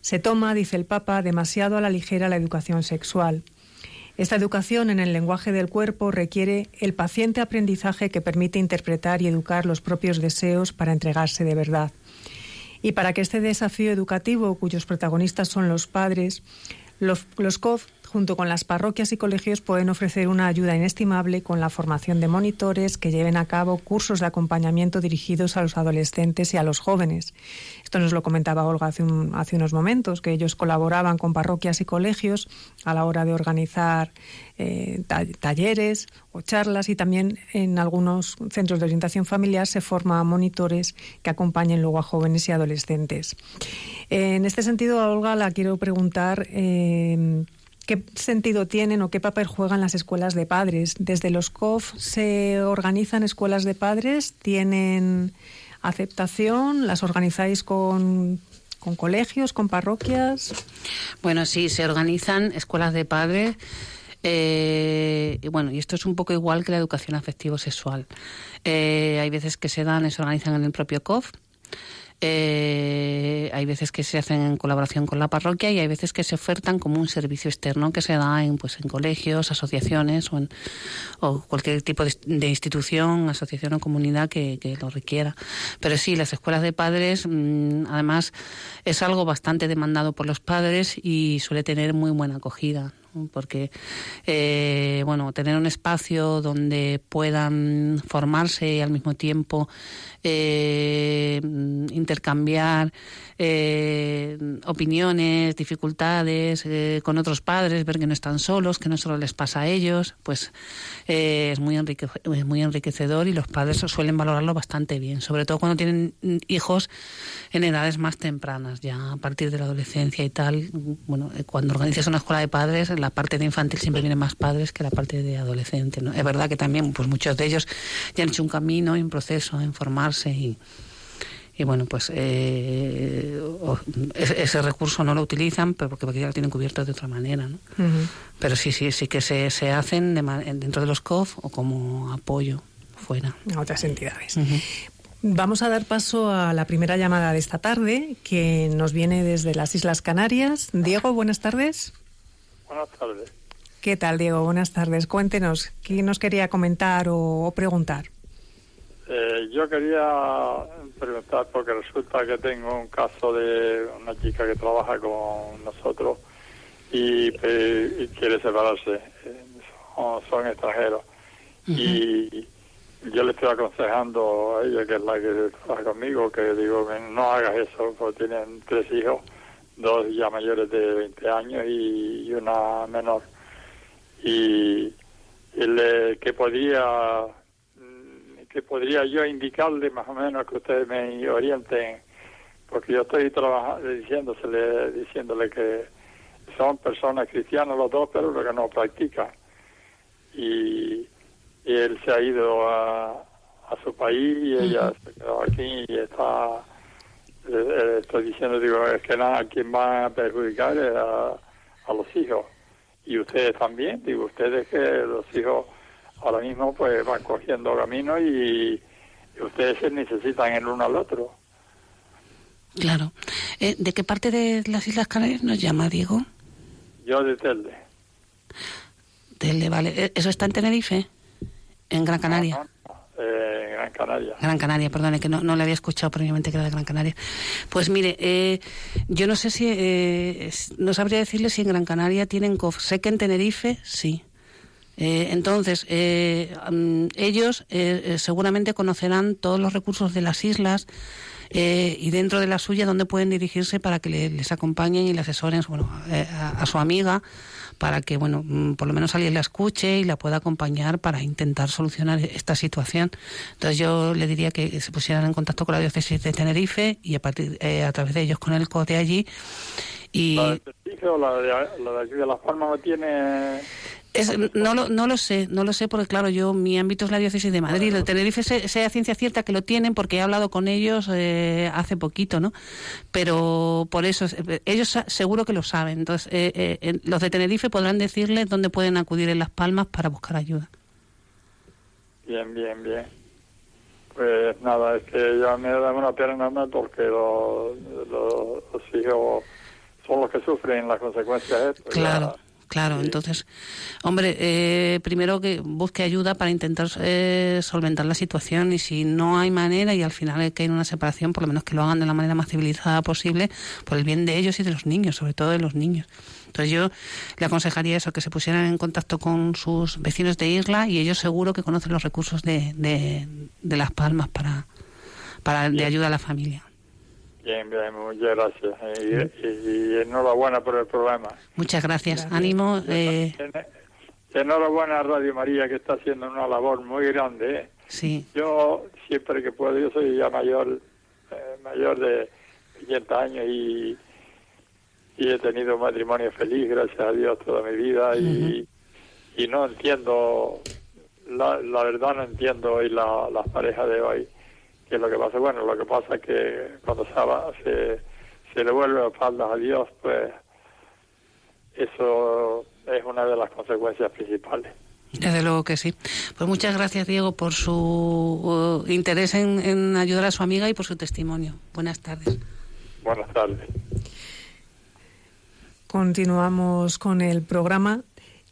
Se toma, dice el Papa, demasiado a la ligera la educación sexual. Esta educación en el lenguaje del cuerpo requiere el paciente aprendizaje que permite interpretar y educar los propios deseos para entregarse de verdad. Y para que este desafío educativo, cuyos protagonistas son los padres, los, los COF junto con las parroquias y colegios, pueden ofrecer una ayuda inestimable con la formación de monitores que lleven a cabo cursos de acompañamiento dirigidos a los adolescentes y a los jóvenes. Esto nos lo comentaba Olga hace, unos momentos, que ellos colaboraban con parroquias y colegios a la hora de organizar eh, talleres o charlas y también en algunos centros de orientación familiar se forma monitores que acompañen luego a jóvenes y adolescentes. en este sentido, a Olga la quiero preguntar eh, ¿Qué sentido tienen o qué papel juegan las escuelas de padres? Desde los COF se organizan escuelas de padres, tienen aceptación, las organizáis con, colegios, con parroquias. Bueno, sí, se organizan escuelas de padres. Eh, y bueno, y esto es un poco igual que la educación afectivo-sexual. Eh, hay veces que se dan, se organizan en el propio COF eh, hay veces que se hacen en colaboración con la parroquia y hay veces que se ofertan como un servicio externo que se da en, pues, en colegios, asociaciones o, en, o cualquier tipo de, institución, asociación o comunidad que, lo requiera. Pero sí, las escuelas de padres, mm, además, es algo bastante demandado por los padres y suele tener muy buena acogida porque eh, bueno tener un espacio donde puedan formarse y al mismo tiempo eh, intercambiar eh, opiniones, dificultades eh, con otros padres, ver que no están solos, que no solo les pasa a ellos, pues eh, es, muy es muy enriquecedor y los padres suelen valorarlo bastante bien, sobre todo cuando tienen hijos en edades más tempranas, ya a partir de la adolescencia y tal. Bueno, cuando organizas una escuela de padres, la parte de infantil siempre vienen más padres que la parte de adolescente. ¿no? Es verdad que también pues muchos de ellos ya han hecho un camino, un proceso en formarse y y bueno, pues eh, ese recurso no lo utilizan pero porque, ya lo tienen cubierto de otra manera. ¿no? Pero sí, sí, sí que se, se hacen dentro de los COF o como apoyo fuera. A otras entidades. Vamos a dar paso a la primera llamada de esta tarde, que nos viene desde las Islas Canarias. Diego, buenas tardes. Buenas tardes. ¿Qué tal, Diego? Buenas tardes. Cuéntenos, ¿qué nos quería comentar o preguntar? Eh, yo quería preguntar porque resulta que tengo un caso de una chica que trabaja con nosotros y, quiere separarse. Eh, son, extranjeros. Y yo le estoy aconsejando a ella, que es la que trabaja conmigo, que digo que no hagas eso, porque tienen tres hijos, dos ya mayores de 20 años y, una menor. Y, y le, que podía que podría yo indicarle más o menos que ustedes me orienten, porque yo estoy trabajando, diciéndole, diciéndole que son personas cristianas los dos, pero lo que no practican. Y, él se ha ido a, a su país y ella se quedó aquí y está, estoy diciendo, digo, es que nada, quien va a perjudicar es a, a los hijos. y ustedes también, digo, ustedes que los hijos ahora mismo pues van cogiendo camino y, ustedes se necesitan el uno al otro. Claro. Eh, ¿De qué parte de las Islas Canarias nos llama, Diego? Yo de Telde. Telde, vale. Eh, ¿Eso está en Tenerife? ¿En Gran Canaria? Eh, Gran Canaria. Gran Canaria, perdone, que no, no le había escuchado previamente que era de Gran Canaria. Pues mire, eh, yo no sé si, eh, no sabría decirle si en Gran Canaria tienen COF. Sé que en Tenerife sí. Eh, entonces, mm, ellos seguramente conocerán todos los recursos de las islas y dentro de la suya dónde pueden dirigirse para que les acompañen y le asesoren bueno, a su amiga para que, bueno, mm, por lo menos alguien la escuche y la pueda acompañar para intentar solucionar esta situación. Entonces yo le diría que se pusieran en contacto con la diócesis de Tenerife y a, partir, eh, a través de ellos con el CODE allí. Y... ¿La de Tenerife o la de, la aquí de Las Palmas no tiene no, lo, no lo sé, no lo sé porque claro, yo mi ámbito es la diócesis de Madrid. El Tenerife sea ciencia cierta que lo tienen porque he hablado con ellos eh, hace poquito, ¿no? Pero por eso, eh, ellos seguro que lo saben. Entonces, eh, los de Tenerife podrán decirles dónde pueden acudir en Las Palmas para buscar ayuda. Bien, bien, bien. Pues nada, es que ya me da una pena enorme porque los, los, hijos son los que sufren las consecuencias de esto. Claro. Claro, entonces, hombre, eh, primero que busque ayuda para intentar eh, solventar la situación y si no hay manera y al final hay que ir una separación, por lo menos que lo hagan de la manera más civilizada posible por el bien de ellos y de los niños, sobre todo de los niños. Entonces yo le aconsejaría eso, que se pusieran en contacto con sus vecinos de isla y ellos seguro que conocen los recursos de, de, Las Palmas para, para de ayuda a la familia. Bien, bien, muchas gracias. Y, enhorabuena por el programa. Muchas gracias. Ánimo. Eh... Enhorabuena a Radio María, que está haciendo una labor muy grande. ¿eh? Sí. Yo, siempre que puedo, yo soy ya mayor, eh, mayor de 80 años y, y he tenido un matrimonio feliz, gracias a Dios, toda mi vida. y, y no entiendo, la, la verdad no entiendo hoy la, las parejas de hoy que lo que pasa, bueno, lo que pasa es que cuando se, se, le vuelve espaldas a Dios, pues eso es una de las consecuencias principales. Desde luego que sí. Pues muchas gracias, Diego, por su uh, interés en, en, ayudar a su amiga y por su testimonio. Buenas tardes. Buenas tardes. Continuamos con el programa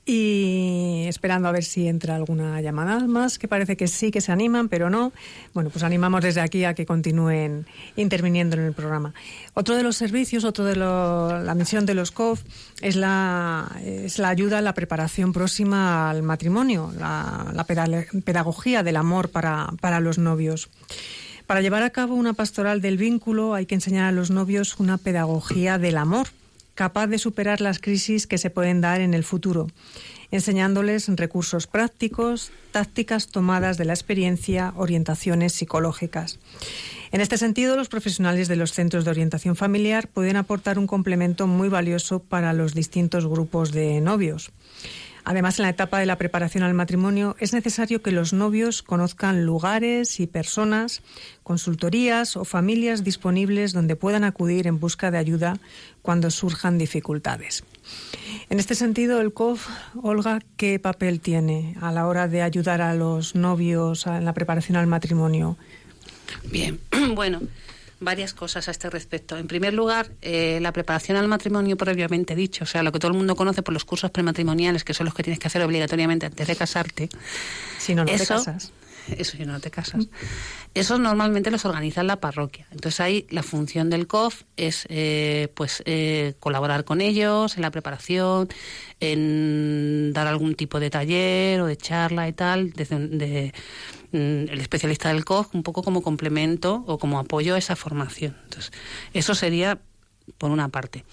y esperando a ver si entra alguna llamada más, que parece que sí, que se animan, pero no. Bueno, pues animamos desde aquí a que continúen interviniendo en el programa. Otro de los servicios, otro de la misión de los COF es la, es la ayuda a la preparación próxima al matrimonio, la, pedagogía del amor para los novios. Para llevar a cabo una pastoral del vínculo hay que enseñar a los novios una pedagogía del amor capaz de superar las crisis que se pueden dar en el futuro, enseñándoles recursos prácticos, tácticas tomadas de la experiencia, orientaciones psicológicas. En este sentido, los profesionales de los centros de orientación familiar pueden aportar un complemento muy valioso para los distintos grupos de novios. Además, en la etapa de la preparación al matrimonio es necesario que los novios conozcan lugares y personas, consultorías o familias disponibles donde puedan acudir en busca de ayuda cuando surjan dificultades. En este sentido, el COF, Olga, ¿qué papel tiene a la hora de ayudar a los novios en la preparación al matrimonio? Bien, bueno varias cosas a este respecto. En primer lugar, eh, la preparación al matrimonio previamente dicho, o sea, lo que todo el mundo conoce por los cursos prematrimoniales, que son los que tienes que hacer obligatoriamente antes de casarte. Si no, no te casas. Eso si no te casas. Eso normalmente los organiza la parroquia. Entonces ahí la función del COF es eh, pues eh, colaborar con ellos en la preparación, en dar algún tipo de taller o de charla y tal, desde de, el especialista del COG un poco como complemento o como apoyo a esa formación. Entonces, eso sería por una parte.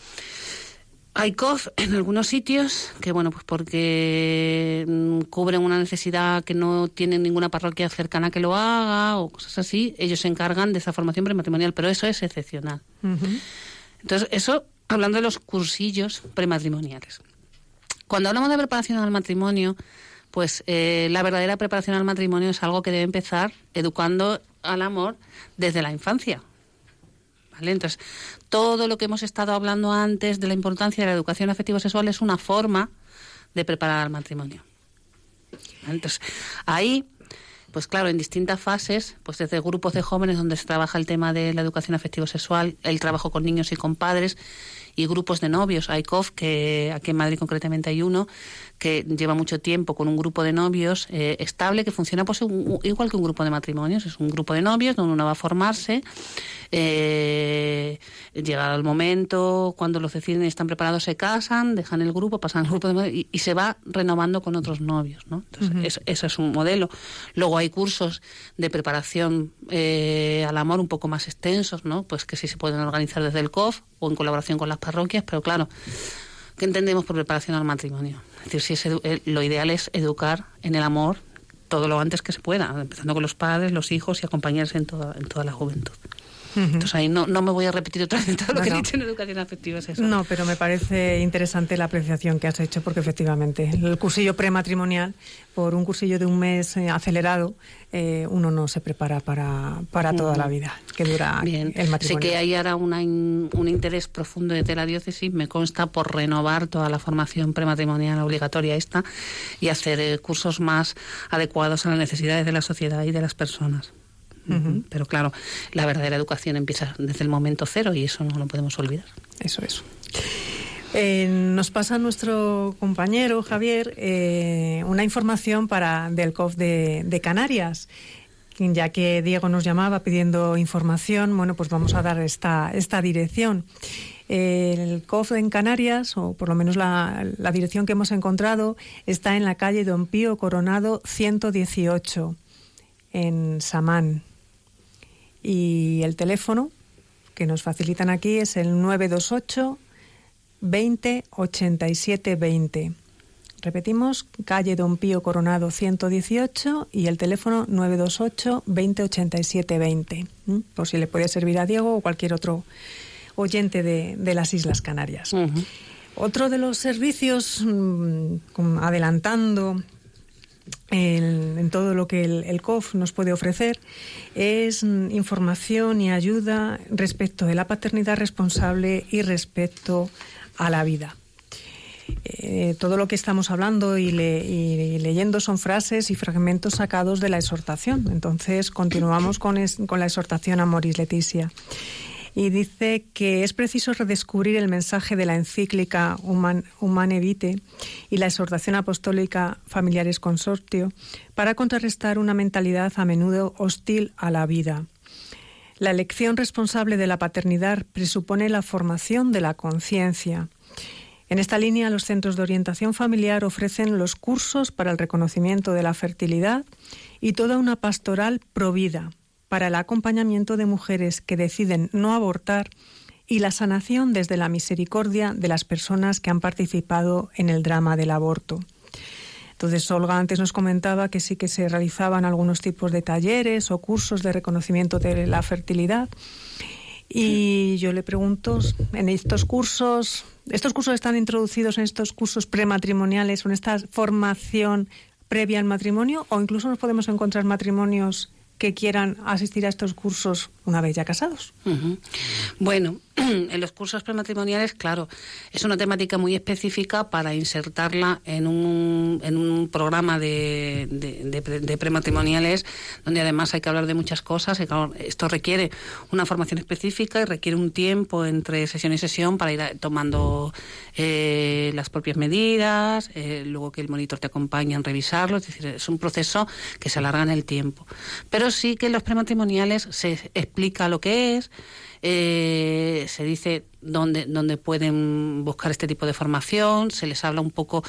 Hay COF en algunos sitios que, bueno, pues porque mm, cubren una necesidad que no tienen ninguna parroquia cercana que lo haga o cosas así, ellos se encargan de esa formación prematrimonial, pero eso es excepcional. Entonces, eso hablando de los cursillos prematrimoniales. Cuando hablamos de preparación al matrimonio, pues eh, la verdadera preparación al matrimonio es algo que debe empezar educando al amor desde la infancia. ¿Vale? Entonces, todo lo que hemos estado hablando antes de la importancia de la educación afectivo-sexual es una forma de preparar al matrimonio. Entonces, ahí pues claro, en distintas fases, pues desde grupos de jóvenes donde se trabaja el tema de la educación afectivo-sexual, el trabajo con niños y con padres, y grupos de novios. Hay COF, que aquí en Madrid concretamente hay uno, que lleva mucho tiempo con un grupo de novios eh, estable que funciona pues igual que un grupo de matrimonios. Es un grupo de novios donde uno va a formarse, eh, llega el momento, cuando los deciden y están preparados, se casan, dejan el grupo, pasan al grupo de y, se va renovando con otros novios. ¿no? Entonces, eso, es un modelo. Luego hay cursos de preparación eh, al amor un poco más extensos, ¿no? pues que sí se pueden organizar desde el COF o en colaboración con las parroquias, pero claro, ¿qué entendemos por preparación al matrimonio? Es decir, si eh, lo ideal es educar en el amor todo lo antes que se pueda, empezando con los padres, los hijos y acompañarse en toda, en toda la juventud. Entonces ahí no, no me voy a repetir otra vez todo lo que he dicho en educación afectiva. Es eso. No, pero me parece interesante la apreciación que has hecho porque efectivamente el cursillo prematrimonial, por un cursillo de un mes eh, acelerado, eh, uno no se prepara para, para toda la vida que dura Bien. el matrimonio. Sé que hay ahora un interés profundo de la diócesis, me consta, por renovar toda la formación prematrimonial obligatoria esta y hacer eh, cursos más adecuados a las necesidades de la sociedad y de las personas. Pero claro, la verdadera educación empieza desde el momento cero y eso no lo podemos olvidar. Eso es. Eh, nos pasa nuestro compañero Javier eh, una información para del COF de, Canarias. Ya que Diego nos llamaba pidiendo información, bueno, pues vamos a dar esta, esta dirección. El COF en Canarias, o por lo menos la, la dirección que hemos encontrado, está en la calle Don Pío Coronado 118, en Samán. Y el teléfono que nos facilitan aquí es el 928 20 87 20. Repetimos, calle Don Pío Coronado 118 y el teléfono 928 20 87 20. Por si le puede servir a Diego o cualquier otro oyente de, de las Islas Canarias. Otro de los servicios, mm, adelantando en todo lo que el, COF nos puede ofrecer es información y ayuda respecto de la paternidad responsable y respecto a la vida. Eh, todo lo que estamos hablando y, leyendo son frases y fragmentos sacados de la exhortación. Entonces, continuamos con, con la exhortación a Moris Leticia y dice que es preciso redescubrir el mensaje de la encíclica Humane Vitae y la exhortación apostólica Familiares Consortio para contrarrestar una mentalidad a menudo hostil a la vida. La elección responsable de la paternidad presupone la formación de la conciencia. En esta línea, los centros de orientación familiar ofrecen los cursos para el reconocimiento de la fertilidad y toda una pastoral provida para el acompañamiento de mujeres que deciden no abortar y la sanación desde la misericordia de las personas que han participado en el drama del aborto. Entonces, Olga antes nos comentaba que sí que se realizaban algunos tipos de talleres o cursos de reconocimiento de la fertilidad. Y yo le pregunto, en estos cursos, ¿estos cursos están introducidos en estos cursos prematrimoniales en esta formación previa al matrimonio? ¿O incluso nos podemos encontrar matrimonios que quieran asistir a estos cursos una vez ya casados? Bueno, en los cursos prematrimoniales, claro, es una temática muy específica para insertarla en un, en un programa de, prematrimoniales donde además hay que hablar de muchas cosas. esto requiere una formación específica y requiere un tiempo entre sesión y sesión para ir tomando eh, las propias medidas, eh, luego que el monitor te acompañe en revisarlo. Es decir, es un proceso que se alarga en el tiempo. Pero sí que en los prematrimoniales se explica lo que es, eh, se dice dónde, dónde pueden buscar este tipo de formación, se les habla un poco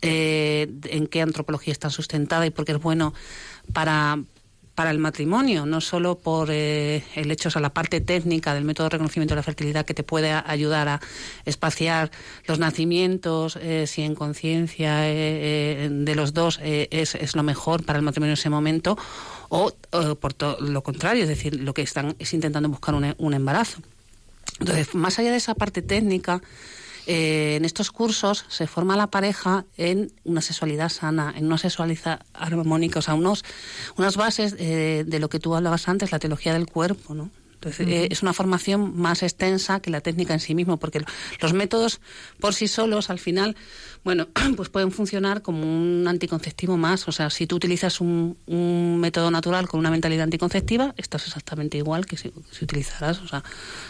eh, en qué antropología está sustentada y por qué es bueno para, para el matrimonio, no solo por eh, el hecho, o sea, la parte técnica del método de reconocimiento de la fertilidad que te puede ayudar a espaciar los nacimientos, eh, si en conciencia de los dos es, es, lo mejor para el matrimonio en ese momento, o por todo lo contrario, es decir, lo que están es intentando buscar un, un embarazo. Entonces, más allá de esa parte técnica, eh, en estos cursos se forma la pareja en una sexualidad sana, en una sexualidad armónica, o sea, unos, unas bases eh, de lo que tú hablabas antes, la teología del cuerpo, ¿no? Entonces, eh, es una formación más extensa que la técnica en sí mismo, porque los métodos por sí solos, al final, bueno, pues pueden funcionar como un anticonceptivo más. O sea, si tú utilizas un, método natural con una mentalidad anticonceptiva, estás exactamente igual que si, si utilizaras, o sea,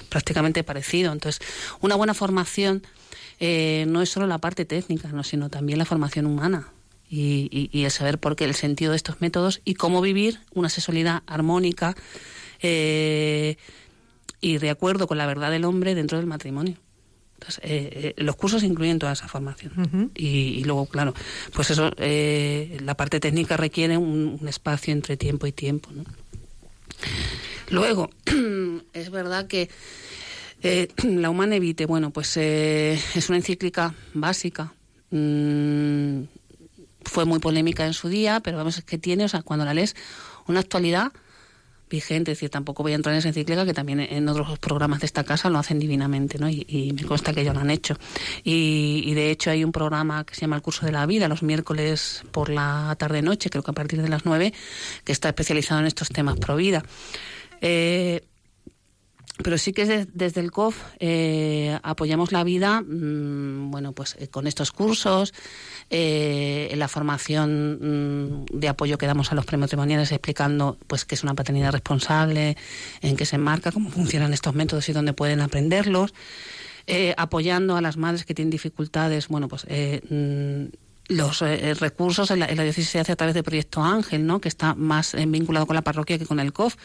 prácticamente parecido. Entonces, una buena formación eh, no es solo la parte técnica, ¿no? sino también la formación humana. Y, y, el saber por qué el sentido de estos métodos y cómo vivir una sexualidad armónica eh, y de acuerdo con la verdad del hombre dentro del matrimonio. Entonces, eh, los cursos incluyen toda esa formación. y, luego, claro, pues eso, la parte técnica requiere un, espacio entre tiempo y tiempo. Luego, es verdad que eh, la Humana Evite, bueno, pues eh, es una encíclica básica. Mm, fue muy polémica en su día, pero vamos, es que tiene, o sea, cuando la lees, una actualidad vigente. Es decir, tampoco voy a entrar en esa encíclica, que también en otros programas de esta casa lo hacen divinamente, ¿no? Y, me consta que ya lo han hecho. Y, y, de hecho hay un programa que se llama El Curso de la Vida, los miércoles por la tarde-noche, creo que a partir de las nueve, que está especializado en estos temas pro vida. Eh, pero sí que desde, el COF eh, apoyamos la vida, mm, bueno, pues eh, con estos cursos, eh, la formación mm, de apoyo que damos a los prematrimoniales explicando, pues, qué es una paternidad responsable, en qué se enmarca, cómo funcionan estos métodos y dónde pueden aprenderlos, apoyando a las madres que tienen dificultades, bueno, pues. Mm, los recursos en la, en la diócesis se hace a través del proyecto Ángel, ¿no? que está más vinculado con la parroquia que con el COF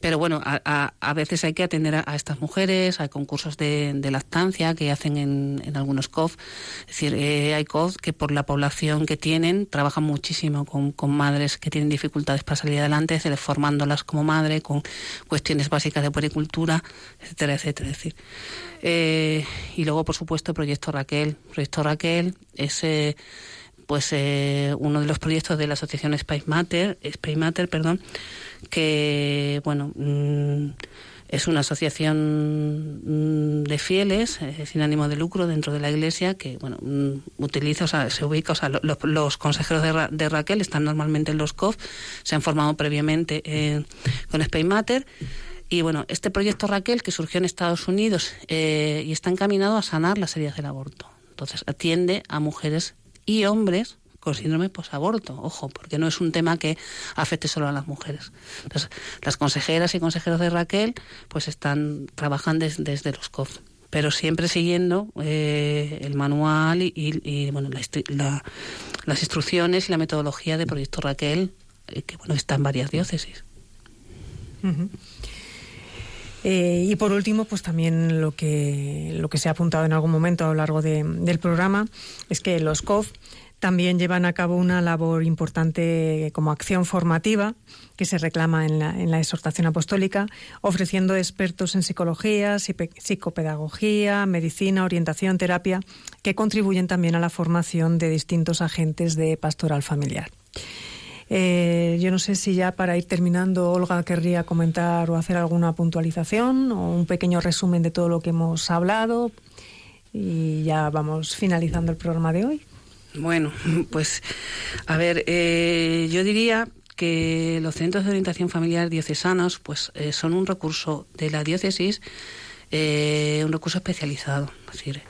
pero bueno, a, a, veces hay que atender a, estas mujeres, hay concursos de, de lactancia que hacen en, en, algunos COF. Es decir, eh, hay COF que por la población que tienen trabajan muchísimo con, con madres que tienen dificultades para salir adelante, formándolas como madre, con cuestiones básicas de puericultura, etcétera, etcétera. Es decir, eh, y luego, por supuesto, Proyecto Raquel. El Proyecto Raquel es... Eh, pues eh, uno de los proyectos de la asociación Space Matter, Space Matter, perdón, que bueno mm, es una asociación mm, de fieles eh, sin ánimo de lucro dentro de la iglesia que bueno mm, utiliza o sea se ubica o sea los, consejeros de, Raquel están normalmente en los COF se han formado previamente eh, con Space Matter y bueno, este proyecto Raquel, que surgió en Estados Unidos eh, y está encaminado a sanar las heridas del aborto. Entonces, atiende a mujeres y hombres con síndrome posaborto, ojo, porque no es un tema que afecte solo a las mujeres. Entonces, las consejeras y consejeros de Raquel pues están trabajando desde los COF, pero siempre siguiendo eh, el manual y, bueno, las instrucciones y la metodología de Proyecto Raquel, eh, que bueno, está en varias diócesis. Eh, y por último, pues también lo que, lo que se ha apuntado en algún momento a lo largo del programa es que los COF también llevan a cabo una labor importante como acción formativa que se reclama en la, exhortación apostólica, ofreciendo expertos en psicología, psicopedagogía, medicina, orientación, terapia, que contribuyen también a la formación de distintos agentes de pastoral familiar. Eh, yo no sé si ya para ir terminando, Olga querría comentar o hacer alguna puntualización o un pequeño resumen de todo lo que hemos hablado y ya vamos finalizando el programa de hoy. Bueno, pues a ver, eh, yo diría que los centros de orientación familiar diocesanos pues eh, son un recurso de la diócesis, eh, un recurso especializado. Es decir,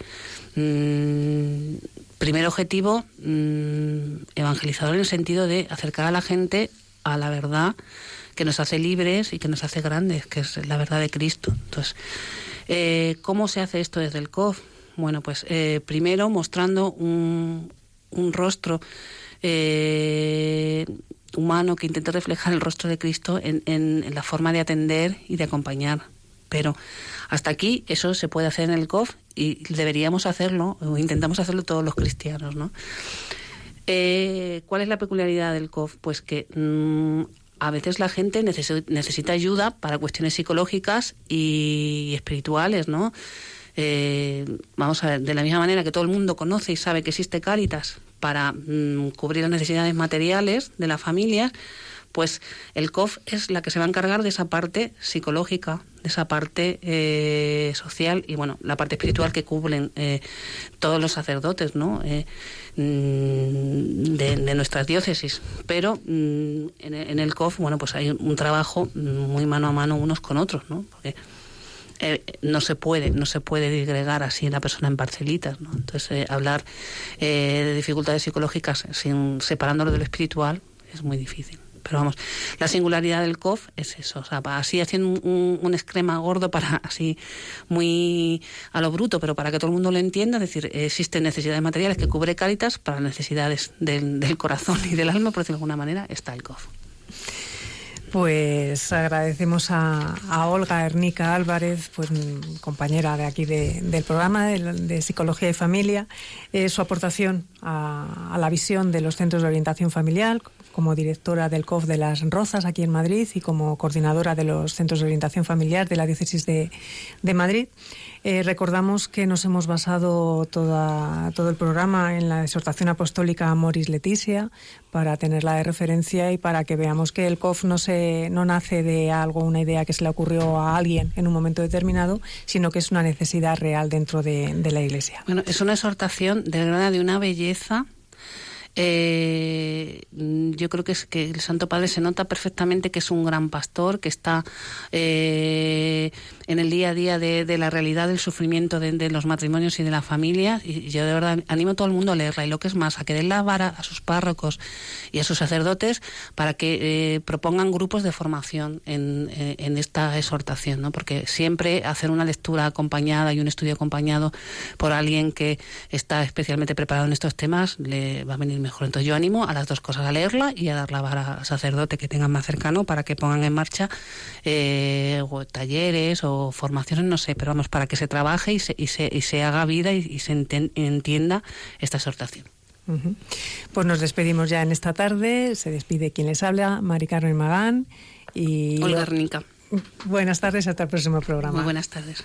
mm, primer objetivo, mm, evangelizador en el sentido de acercar a la gente a la verdad que nos hace libres y que nos hace grandes, que es la verdad de Cristo. Entonces, ¿cómo se hace esto desde el COF? Bueno, pues primero mostrando un, un rostro eh, humano que intente reflejar el rostro de Cristo en, en, la forma de atender y de acompañar. Pero hasta aquí eso se puede hacer en el COF y deberíamos hacerlo, o intentamos hacerlo todos los cristianos, ¿no? Eh, ¿Cuál es la peculiaridad del COF? Pues que mm, a veces la gente necesita ayuda para cuestiones psicológicas y espirituales, ¿no? Eh, vamos a ver, de la misma manera que todo el mundo conoce y sabe que existe Cáritas para mm, cubrir las necesidades materiales de la familia, pues el COF es la que se va a encargar de esa parte psicológica, de esa parte eh, social y bueno, la parte espiritual que cubren eh, todos los sacerdotes, ¿no? Eh, mm, de, nuestras diócesis. Pero mm, en, el COF, bueno, pues hay un trabajo muy mano a mano unos con otros, ¿no? Porque no se puede, no se puede disgregar así la persona en parcelitas, ¿no? Entonces, hablar de dificultades psicológicas sin separándolo de lo espiritual es muy difícil. Pero vamos, la singularidad del COF es eso, o sea, así haciendo un, un, esquema gordo para así muy a lo bruto, pero para que todo el mundo lo entienda, es decir, existen necesidades materiales que cubre Cáritas para necessidades del, del corazón y del alma, por decirlo de alguna manera, está el COF. Pues agradecemos a, Olga Ernica Álvarez, pues compañera de aquí del programa de, Psicología y Familia, eh, su aportación a, a, la visión de los centros de orientación familiar, como directora del COF de las Rozas aquí en Madrid y como coordinadora de los centros de orientación familiar de la diócesis de, Madrid. Eh, recordamos que nos hemos basado toda, todo el programa en la exhortación apostólica Moris Leticia para tenerla de referencia y para que veamos que el COF no, se, no nace de algo, una idea que se le ocurrió a alguien en un momento determinado, sino que es una necesidad real dentro de, de la Iglesia. Bueno, es una exhortación de verdad de una belleza eh, yo creo que es que el Santo Padre se nota perfectamente que es un gran pastor, que está eh, en el día a día de, la realidad del sufrimiento de, los matrimonios y de la familia. Y yo de verdad animo a todo el mundo a leerla y lo que es más, a que den la vara a sus párrocos y a sus sacerdotes para que eh, propongan grupos de formación en, eh, en esta exhortación, ¿no? porque siempre hacer una lectura acompañada y un estudio acompañado por alguien que está especialmente preparado en estos temas le va a venir mejor. Entonces yo animo a las dos cosas, a leerla y a dar la vara al sacerdote que tengan más cercano para que pongan en marcha eh, talleres o formaciones, no sé, pero vamos, para que se trabaje y se, y se, y se haga vida y, se entienda esta exhortación. Pues nos despedimos ya en esta tarde. Se despide quien les habla, Mari Carmen Magán y Olga. Buenas tardes, hasta el próximo programa. Muy buenas tardes.